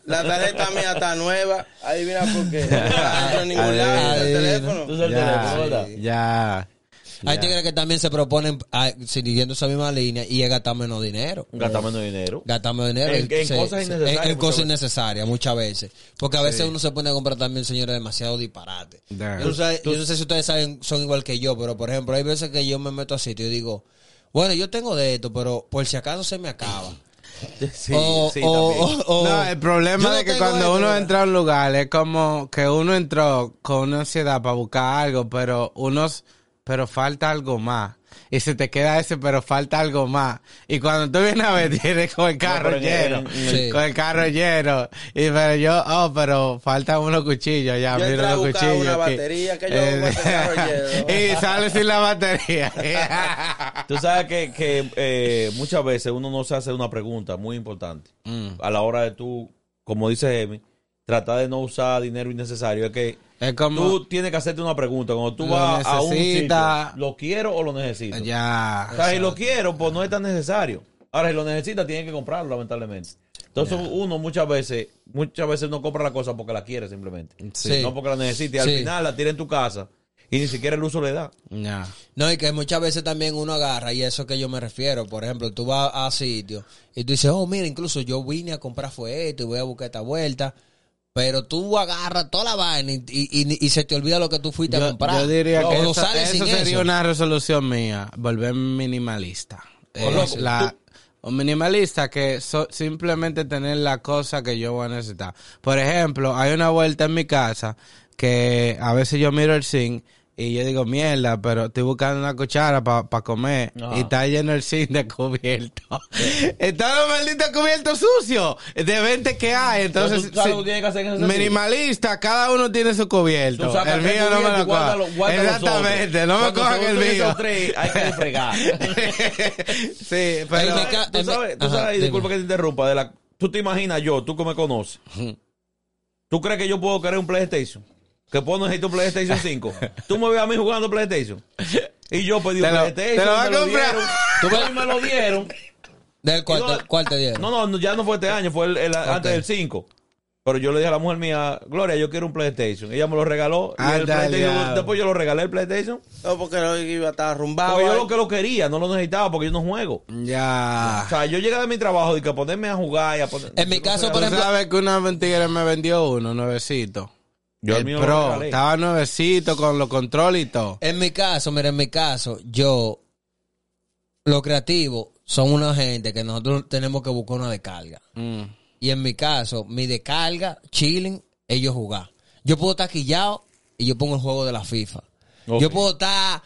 La tarjeta mía está nueva. Adivina por qué. No entro en ningún lado. El teléfono. Tú sabes el teléfono, ¿verdad? Ya, Hay tigres que también se proponen ah, siguiendo esa misma línea y es gastar menos dinero. Gastar menos dinero. Gastar menos dinero. En- en cosas innecesarias En, cosas veces. innecesarias muchas veces. Porque a veces uno se pone a comprar también, señores, demasiado disparate. Yo, no sé, yo no sé si ustedes saben, son igual que yo, pero por ejemplo, hay veces que yo me meto a sitio y digo, bueno, yo tengo de esto, pero por si acaso se me acaba. Sí, o, sí, No, el problema no es que cuando esto, uno entra a un lugar es como que uno entró con una ansiedad para buscar algo, pero unos, pero falta algo más. Y se te queda ese, pero falta algo más. Y cuando tú vienes a ver, tienes con el carro lleno. Sí. Con el carro lleno. Y pero yo, oh, pero faltan unos cuchillos ya. Yo mira los cuchillos. una batería que yo Eh, carro lleno. y sale sin la batería. Tú sabes que, que eh, muchas veces uno no se hace una pregunta muy importante. Mm. A la hora de tú, como dice Emi, tratar de no usar dinero innecesario. Es que es como... tú tienes que hacerte una pregunta. Cuando tú vas a un sitio, ¿lo quiero o lo necesito? ya. O sea, si lo quiero, pues no es tan necesario. Ahora, si lo necesita, tiene que comprarlo, lamentablemente. Entonces, uno muchas veces, muchas veces no compra la cosa porque la quiere simplemente. Sí. No porque la necesita. Y al Sí. final la tira en tu casa y ni siquiera el uso le da. No, y que muchas veces también uno agarra, y eso que yo me refiero. Por ejemplo, tú vas a sitio y tú dices, oh, mira, incluso yo vine a comprar fue esto y voy a buscar esta vuelta. Pero tú agarras toda la vaina y, y- y- se te olvida lo que tú fuiste a comprar. yo diría que eso, sales eso sin sería eso. una resolución mía, volver minimalista. Eh, loco, la- un minimalista que so- simplemente tener la cosa que yo voy a necesitar. Por ejemplo, hay una vuelta en mi casa que a veces yo miro el zinc y yo digo, mierda, pero estoy buscando una cuchara para comer Ajá. y está lleno el zinc de cubierto. Están los malditos cubiertos sucios de 20 que hay. Entonces, lo que hacer en. Minimalista, cada uno tiene su cubierto. El mío no me lo los Exactamente, no me cojan el mío. tres, hay que fregar. sí, pero... Tú sabes, tú Ajá, sabes, dime. disculpa que te interrumpa, de la, tú te imaginas yo, tú que me conoces, ¿tú crees que yo puedo querer un PlayStation? Que puedo necesitar un PlayStation 5. Tú me ves a mí jugando PlayStation. Y yo pedí un Te lo- PlayStation. te lo va a me comprar. Tú me lo dieron. ¿Del cuál, No, te- cuál te dieron? No, no, no, ya no fue este año, fue el, el- antes del 5. Pero yo le dije a la mujer mía, Gloria, yo quiero un PlayStation. Ella me lo regaló. Y el PlayStation, después yo lo regalé el PlayStation. No, porque lo iba a estar arrumbado. Porque yo lo que lo quería, no lo necesitaba porque yo no juego. Ya. O sea, yo llegué de mi trabajo y que a ponerme a jugar y a poner... En mi caso, por ejemplo, sabes que una mentira me vendió uno, nuevecito. Yo el mío Pro, regalé. estaba nuevecito con los controles y todo. en mi caso, mira, en mi caso, yo, los creativos son una gente que nosotros tenemos que buscar una descarga. Mm. Y en mi caso, mi descarga, chilling, ellos jugar. Yo puedo estar quillado y yo pongo el juego de la FIFA. Yo puedo estar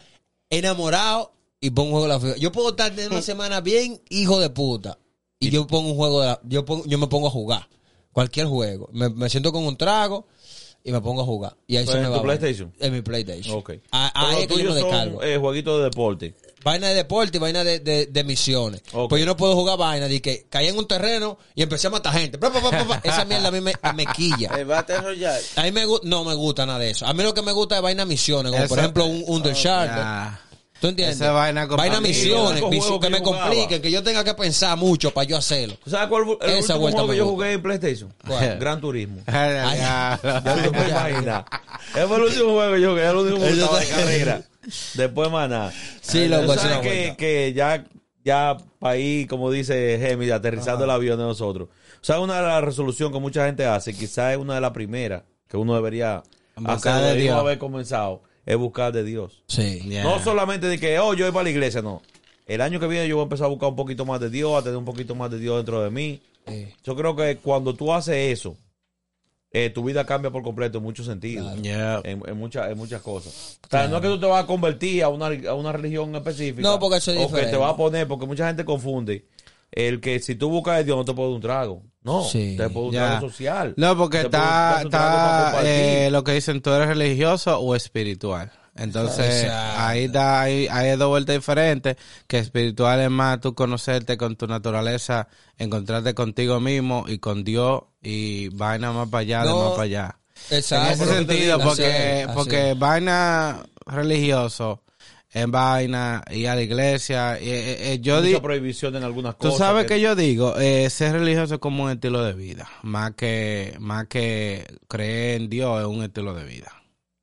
enamorado y pongo un juego de la FIFA. Yo puedo estar teniendo una semana bien hijo de puta y yo pongo un juego de la, yo pongo, yo me pongo a jugar cualquier juego. Me, me siento con un trago y me pongo a jugar y ahí se me en va. tu PlayStation? En mi PlayStation. Ok. A- Pero Ahí los es que yo me tuyos son, descargo. eh, jueguitos de deporte. Vaina de deporte y vaina de, de, de misiones. Ok. Pues yo no puedo jugar vaina de que caí en un terreno y empecé a matar gente. Pa, pa, pa, pa, pa. Esa mierda a mí me, me quilla. El Battle Royale. A mí me gu- no me gusta nada de eso. A mí lo que me gusta es vaina misiones, como por Eso- ejemplo un Undershark. Ya. ¿Tú entiendes? Esa vaina con vaina misiones, juegos que que me compliquen, que yo tenga que pensar mucho para yo hacerlo. ¿Tú sabes cuál fue el Esa último juego que yo jugué en PlayStation? ¿Cuál? Gran Turismo. Ay, ya. Ya te puedes imaginar. Ese fue el último juego que yo jugué, el último juego de carrera. Después más nada. Sí, loco, es sabes que, que ya, ya para ahí, como dice Gemi, aterrizando el avión de nosotros. O sea, una de las resoluciones que mucha gente hace, quizás es una de las primeras que uno debería hacer, de haber comenzado, es buscar de Dios. Sí. No solamente de que, oh, yo voy para la iglesia, no. El año que viene yo voy a empezar a buscar un poquito más de Dios, a tener un poquito más de Dios dentro de mí. Sí. Yo creo que cuando tú haces eso, eh, tu vida cambia por completo en muchos sentidos. En, en muchas, en muchas cosas. O sea, no es que tú te vas a convertir a una, a una religión específica. No, porque eso es O que te vas a poner, porque mucha gente confunde. El que si tú buscas a Dios no te puede dar un trago. No, Sí, te puede ya. trago social. No, porque está, está eh, lo que dicen, tú eres religioso o espiritual. Entonces, Exacto. ahí está, ahí, hay dos vueltas diferentes, que espiritual es más tú conocerte con tu naturaleza, encontrarte contigo mismo y con Dios y vaina más para allá, de más para allá. Exacto. en ese lo sentido, porque, así es, así porque vaina religioso es vaina y a la iglesia. y, eh, eh, yo Mucha digo, prohibición en algunas Tú cosas. sabes que yo digo, eh, ser religioso es como un estilo de vida, más que más que creer en Dios es un estilo de vida.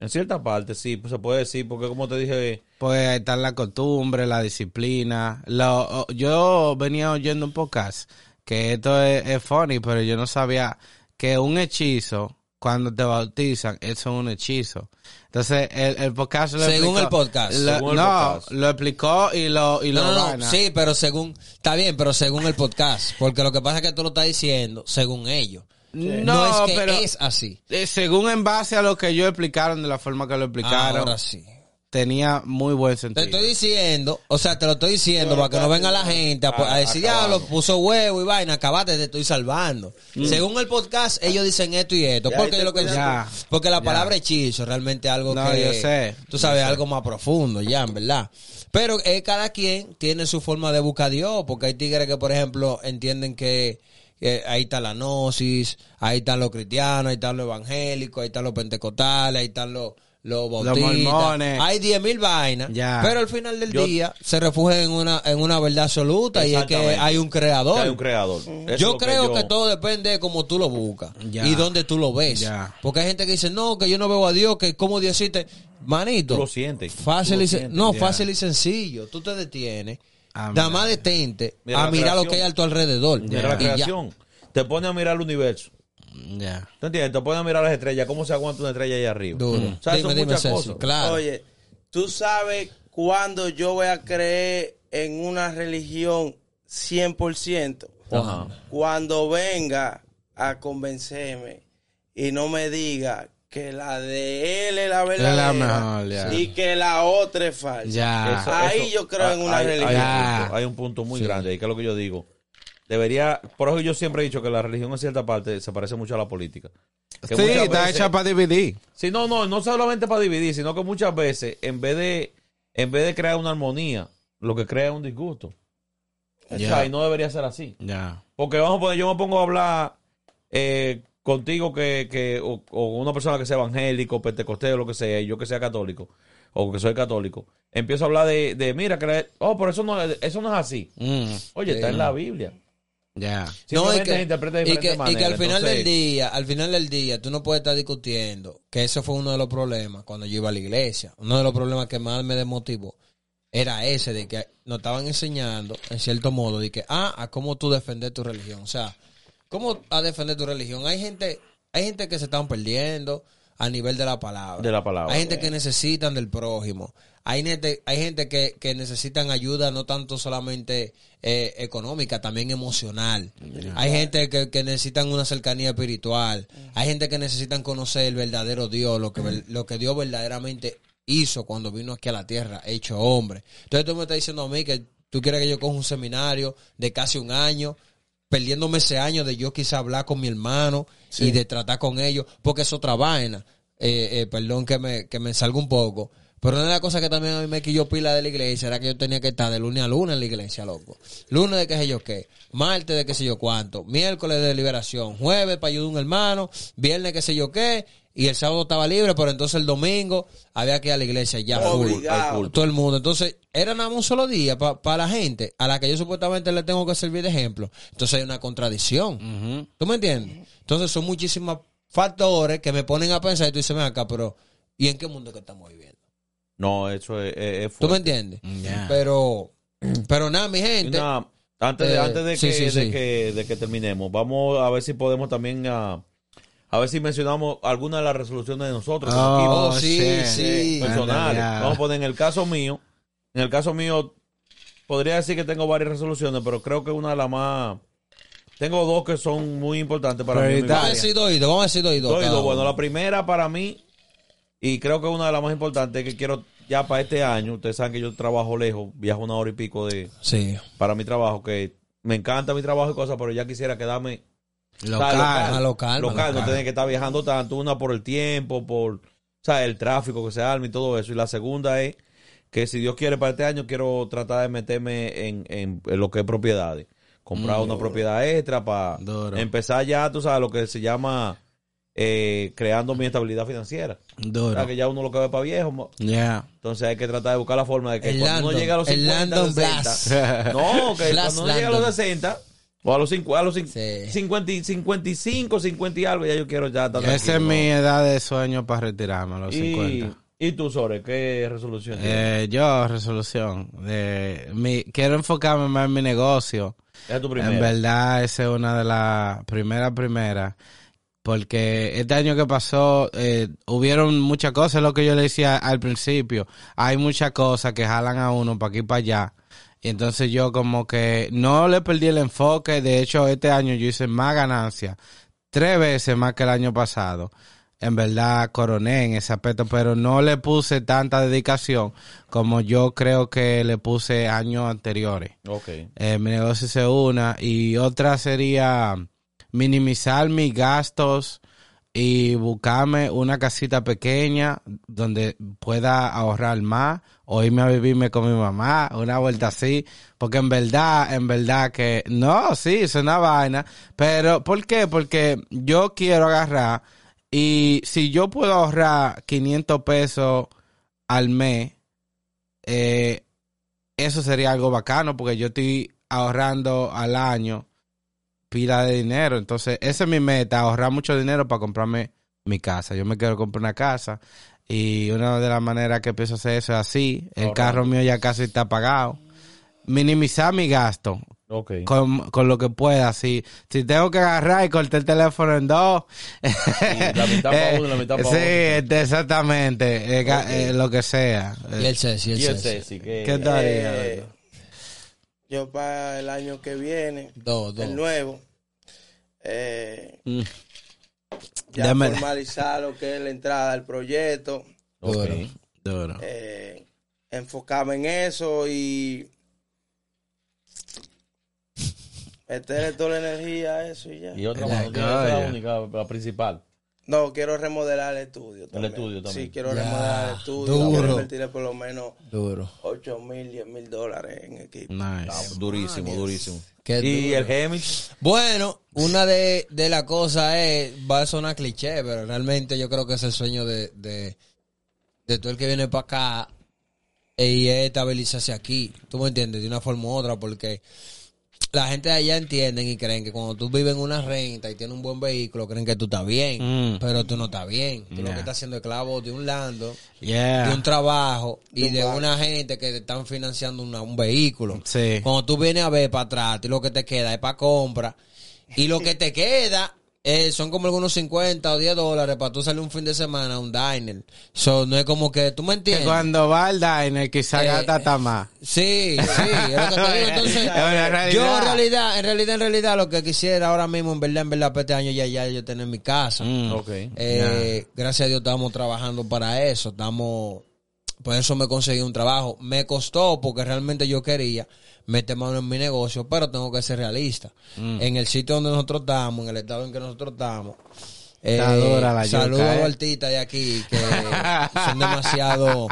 En cierta parte, sí, pues se puede decir, porque como te dije, Pues está la costumbre, la disciplina. Lo, yo venía oyendo un podcast que esto es, es funny, pero yo no sabía que un hechizo, cuando te bautizan, eso es un hechizo. Entonces, el, el podcast lo Según explicó- el podcast. lo- Según el no, podcast. lo explicó y lo, y lo No, no, sí, pero según, está bien, pero según el podcast, porque lo que pasa es que tú lo estás diciendo según ellos. No, es que pero es así. eh, según en base a lo que ellos explicaron, de la forma que lo explicaron, Ahora sí. Tenía muy buen Te sentido. estoy diciendo, o sea, te lo estoy diciendo para que no venga la gente a, a decir, ya lo puso huevo y vaina, acabaste, te estoy salvando. Según el podcast, ellos dicen esto y esto. Ya, Porque, te yo lo que Ya. porque la Ya. palabra hechizo es realmente algo No, que. yo sé. Tú sabes, algo más profundo, ya, en verdad. Pero eh, cada quien tiene su forma de buscar a Dios, porque hay tigres que, por ejemplo, entienden que. que ahí está la gnosis, ahí están los cristianos, ahí están los evangélicos, ahí están los pentecostales, ahí están los, los bautistas. mormones. Hay diez mil vainas, Ya. pero al final del Yo- día se refugia en una, en una verdad absoluta y es que hay un creador. hay un creador. Yo creo que, yo- todo depende de cómo tú lo buscas Ya. y dónde tú lo ves. Ya. Porque hay gente que dice, no, que yo no veo a Dios, que como Dios existe. Manito. Tú lo sientes. Fácil lo y, sientes. no, Ya. fácil y sencillo. Tú te detienes. Ah, Nada más detente Mira a mirar lo que hay a tu alrededor. Mira la creación. Te pone a mirar el universo. Ya. ¿Tú entiendes? Te pone a mirar las estrellas. ¿Cómo se aguanta una estrella ahí arriba? Duro. O sea, Dime, son dime, muchas Ceci. cosas. Claro. Oye, tú sabes cuándo yo voy a creer en una religión 100%. Ajá. Cuando venga a convencerme y no me diga que la de él es la verdadera mejor, ya. y que la otra es falsa. Ya. Eso- Ahí eso- yo creo en una hay, hay religión. un Ya. punto, hay un punto muy grande ahí, que es lo que yo digo. Debería, por eso yo siempre he dicho que la religión en cierta parte se parece mucho a la política. Que Sí, está veces- hecha para dividir. Sí, no, no, no solamente para dividir, sino que muchas veces, en vez de, en vez de crear una armonía, lo que crea es un disgusto. O sea, Ya. y no debería ser así. Ya. Porque vamos a poner, yo me pongo a hablar eh, contigo que, que o, o una persona que sea evangélico, pentecostés o lo que sea, y yo que sea católico. o que soy católico, empiezo a hablar de, de mira, que la- oh, pero eso no, eso no es así. Mm, Oye, está en la Biblia. Ya. No, y que, se interpreta de y que, y que al final Entonces, del día, al final del día, tú no puedes estar discutiendo, que eso fue uno de los problemas cuando yo iba a la iglesia. Uno de los problemas que más me desmotivó era ese de que nos estaban enseñando, en cierto modo, de que, ah, a cómo tú defender tu religión. O sea, cómo a defender tu religión. Hay gente, hay gente que se están perdiendo a nivel de la palabra. De la palabra. Hay gente que necesitan del prójimo. Hay gente, hay gente que, que necesitan ayuda no tanto solamente eh, económica, también emocional. Hay gente que, que necesitan una cercanía espiritual. Hay gente que necesitan conocer el verdadero Dios, lo que, lo que Dios verdaderamente hizo cuando vino aquí a la tierra, hecho hombre. Entonces tú me estás diciendo a mí que tú quieres que yo coja un seminario de casi un año, perdiéndome ese año de yo quizá hablar con mi hermano y de tratar con ellos, porque es otra vaina. Eh, eh, perdón que me, que me salga un poco. Pero una de las cosas que también a mí me quilló pila de la iglesia era que yo tenía que estar de lunes a lunes en la iglesia, loco. Lunes de qué sé yo qué, martes de qué sé yo cuánto, miércoles de liberación, jueves para ayudar a un hermano, viernes qué sé yo qué, y el sábado estaba libre, pero entonces el domingo había que ir a la iglesia ya. full. Obligado. Todo el mundo. Entonces, era nada más un solo día para la gente a la que yo supuestamente le tengo que servir de ejemplo. Entonces hay una contradicción. ¿Tú me entiendes? Entonces son muchísimos factores que me ponen a pensar y tú dices, ven acá, pero ¿y en qué mundo que estamos viviendo? No, eso es, es- es ¿Tú me entiendes? Ya. Pero, pero nada, mi gente. antes de, Eh, antes de, sí, que, sí, de, sí. que, de que terminemos, vamos a ver si podemos también a, a ver si mencionamos alguna de las resoluciones de nosotros Oh, Oh, sí, sí. personales. Vamos a poner en el caso mío, en el caso mío, podría decir que tengo varias resoluciones, pero creo que una de las más... Tengo dos que son muy importantes para mí. en mi Vamos a decir dos y dos, vamos a decir dos y dos. Dos y cada dos. Bueno, la primera para mí, y creo que una de las más importantes que quiero ya para este año, ustedes saben que yo trabajo lejos, viajo una hora y pico de Sí. para mi trabajo, que me encanta mi trabajo y cosas, pero ya quisiera quedarme Local. Ah, local, local, no local. tener que estar viajando tanto, una por el tiempo, por o sea, el tráfico que se arma y todo eso. Y la segunda es que si Dios quiere para este año, quiero tratar de meterme en, en- en lo que es propiedades. Comprar una propiedad extra para empezar ya, tú sabes, lo que se llama eh, creando mi estabilidad financiera. O Duro. sea, que ya uno lo ve para viejo. Ya. Entonces hay que tratar de buscar la forma de que El cuando uno llegue a los el 50, Landon 60, Blast. no, que Blast cuando uno llegue a los Landon. 60 o a los, cincu- a los cin- Sí. 50 y 55, 50 y algo, ya yo quiero ya estar Esa es mi edad de sueño para retirarme a los y, 50. ¿Y tú, Sore, qué resolución tienes? Eh, yo, resolución. De, mi, quiero enfocarme más en mi negocio. Es tu En primera. verdad, esa es una de las primeras, primeras. Porque este año que pasó, eh, hubieron muchas cosas, lo que yo le decía al principio. Hay muchas cosas que jalan a uno para aquí y para allá. Y entonces yo como que no le perdí el enfoque. De hecho, este año yo hice más ganancias. Tres veces más que el año pasado. En verdad coroné en ese aspecto, pero no le puse tanta dedicación como yo creo que le puse años anteriores. Ok. Eh, mi negocio se una y otra sería minimizar mis gastos y buscarme una casita pequeña donde pueda ahorrar más o irme a vivirme con mi mamá, una vuelta así, porque en verdad, en verdad que no, sí, es una vaina, pero ¿por qué? Porque yo quiero agarrar y si yo puedo ahorrar 500 pesos al mes, eh, eso sería algo bacano porque yo estoy ahorrando al año pila de dinero. Entonces, esa es mi meta, ahorrar mucho dinero para comprarme mi casa. Yo me quiero comprar una casa y una de las maneras que pienso hacer eso es así. El Ahorrando. carro mío ya casi está pagado. Minimizar mi gasto con, con lo que pueda. Si, si tengo que agarrar y cortar el teléfono en dos. la mitad pa' uno y la mitad pa' Sí, otro. este, exactamente. eh, eh, lo que sea. Y el Ceci, el Y el Ceci. Ceci, que ¿Qué tal? Eh, yo para el año que viene, Dos, dos. el nuevo, eh, Mm. ya Dame- formalizar lo que es la entrada al proyecto, Ok. Duro. Duro. eh, enfocarme en eso y meterle toda la energía a eso y ya. Y otra Ya, más, ya. la única, la principal. No, quiero remodelar el estudio. también. estudio también. Sí, quiero Ya, remodelar el estudio. duro. Quiero invertirle por lo menos Duro. 8 mil, 10 mil dólares en equipo. Ah, Nice. durísimo, durísimo. Qué y duro. el Gemix, Bueno, una de, de las cosas es, va a sonar cliché, pero realmente yo creo que es el sueño de, de, de todo el que viene para acá y es estabilizarse aquí. ¿Tú me entiendes? De una forma u otra, porque la gente de allá entienden y creen que cuando tú vives en una renta y tienes un buen vehículo, creen que tú estás bien, Mm. pero tú no estás bien. Tú lo que estás haciendo es esclavo de un lando, de un trabajo y un de una gente que te están financiando una- un vehículo. Sí. Cuando tú vienes a ver para atrás, y lo que te queda es para compra. Y lo que te queda eh, son como algunos 50 o 10 dólares para tú salir un fin de semana a un diner. So, no es como que, ¿tú me Que entiendes? cuando va al diner quizá Eh, gasta más. Sí, sí, es lo que te digo. Entonces, yo en realidad, en realidad, en realidad, lo que quisiera ahora mismo, en verdad, en verdad, para este año ya, ya yo tener mi casa. Mm. Ok. Eh, Gracias a Dios estamos trabajando para eso. Estamos, por eso me conseguí un trabajo. Me costó porque realmente yo quería meter mano en mi negocio, pero tengo que ser realista. En el sitio donde nosotros estamos, en el estado en que nosotros estamos. La saludos a eh. los artistas de aquí que son demasiado.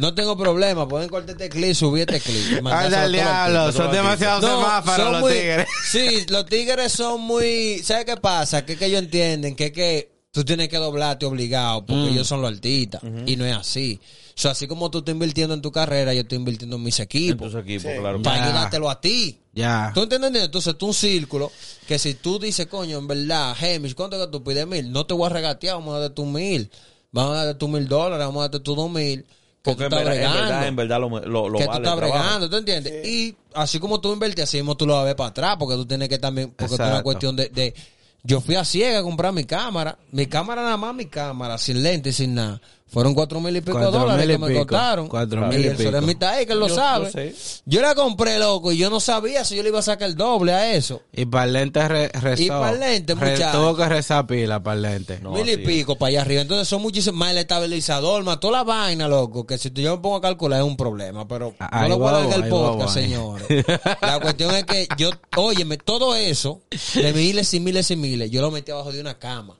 No tengo problema, pueden cortar este clip, subir este clip. a al diablo, son demasiados semáforos son los muy- tigres. Sí, los tigres son muy. ¿Sabes qué pasa? Que, que ellos entienden que, que tú tienes que doblarte obligado porque Mm. ellos son los artistas. Y no es así. O sea, así como tú estás invirtiendo en tu carrera, yo estoy invirtiendo en mis En equipos. tus equipos, Sí. claro. Para ayudártelo a ti. Ya. ¿Tú entiendes? Entonces tú un círculo que si tú dices, coño, en verdad, Hemish, ¿cuánto que tú pides mil? No te voy a regatear, vamos a darte tu mil. Vamos a darte tu mil dólares, vamos a darte tu dos mil. Que Porque tú en estás verdad, en bregando verdad, en verdad lo, lo, lo que vale tú estás bregando, ¿tú entiendes? Y así como tú invertías, así mismo tú lo vas a ver para atrás, porque tú tienes que también, porque es una cuestión de, de- Yo fui a ciega a comprar mi cámara, mi cámara nada más, mi cámara, sin lente, sin nada. Fueron cuatro mil y pico Cuatro dólares mil y que me pico. costaron. Cuatro y mil y el pico. Que él lo Yo- sabe. yo sé. Yo la compré, loco, y yo no sabía si yo le iba a sacar el doble a eso. Y para el lente re- rezó. Y para el lente, Re- muchacho. Tuvo que rezar pila para el lente. No, mil y pico para allá arriba. Entonces son muchísimos más el estabilizador, más toda la vaina, loco. Que si tú- yo me pongo a calcular es un problema. Pero Ahí no lo voy a largar el podcast, señores. La cuestión es que yo, óyeme, todo eso, de miles y miles y miles, yo lo metí abajo de una cama.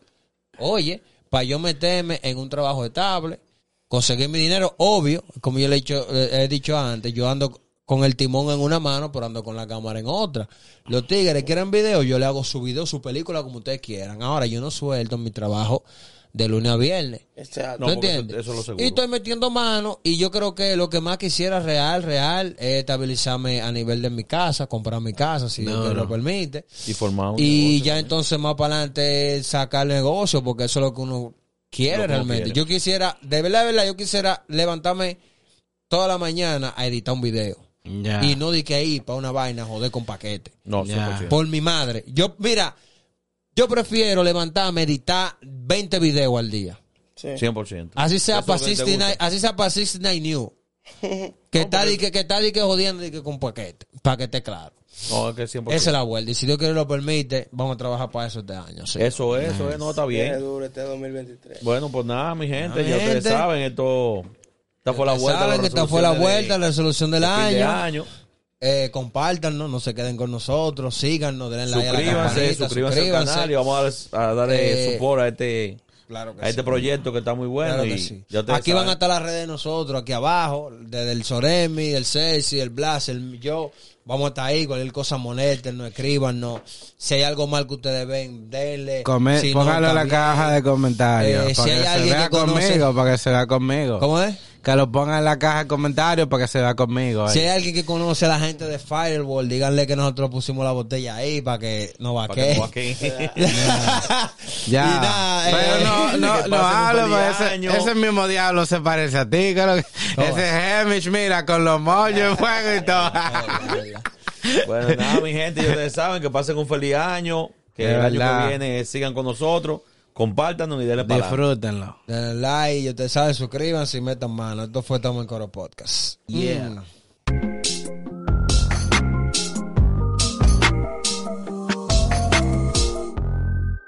Oye, para yo meterme en un trabajo estable, conseguir mi dinero, obvio, como yo le he dicho, he dicho antes, yo ando con el timón en una mano, pero ando con la cámara en otra. Los tigres quieren video, yo le hago su video, su película, como ustedes quieran. Ahora, yo no suelto mi trabajo de lunes a viernes. Exacto. No, ¿Tú porque entiendes? eso- eso es lo seguro. Y estoy metiendo mano y yo creo que lo que más quisiera real, real, es estabilizarme a nivel de mi casa, comprar mi casa, si Dios lo permite. Y formar un Y ya entonces más para adelante sacar negocio, porque eso es lo que uno quiere uno realmente. quiere. Yo quisiera, de verdad, de verdad, yo quisiera levantarme toda la mañana a editar un video. Y no de que ir para una vaina a joder con paquete. No. 100%. Por mi madre. Yo, mira, yo prefiero levantarme, editar 20 videos al día. Sí. 100%. Así sea para es lo que te 69, gusta. así sea para 69 New. Que está di que, que está di que jodiendo di que con paquete, para que esté claro. No, es que 100%. Esa es la vuelta. Y si Dios quiere lo permite, vamos a trabajar para eso este año. sí. Eso es, eso es, no, está Viene bien. duro este 2023. Bueno, pues nada, mi gente, Mi ya ustedes gente. saben, esto... Esta fue la Ustedes vuelta. saben la que esta fue la resolución de- vuelta, la resolución del de fin de año. Eh, compártanos, no se queden con nosotros, síganos, denle like a la Suscríbanse, campanita, suscríbanse al canal y vamos a darle Eh, support a este, Claro que a este sí. proyecto que está muy bueno. Claro y que sí. ya ustedes Aquí van a estar las redes de nosotros, aquí abajo, desde el Soremi, el Ceci, el Blas, el yo. Vamos a estar ahí, cualquier cosa monétenos, escríbanos. Si hay algo mal que ustedes ven, denle. Come- Si no, en la caja de comentarios. Eh, para si hay que se alguien vea que conoce- conmigo, para que se vea conmigo. ¿Cómo es? Que lo ponga en la caja de comentarios para que se vea conmigo. ahí. Si hay alguien que conoce a la gente de Firewall, díganle que nosotros pusimos la botella ahí para que no Para que no vaquee. aquí. Ya. Y nada, Pero eh, no, no, no pues ese, ese mismo diablo se parece a ti. que lo que- ¿Cómo ese Hemish, mira, con los mollos en fuego y todo. Bueno, nada, mi gente, ustedes saben que pasen un feliz año. Que el año que viene sigan con nosotros. Compártanos y denle para. Disfrútenlo. Denle like, y ustedes saben, suscríbanse y metan mano. Esto fue Estamos en Coro Podcast. Yeah. Mm.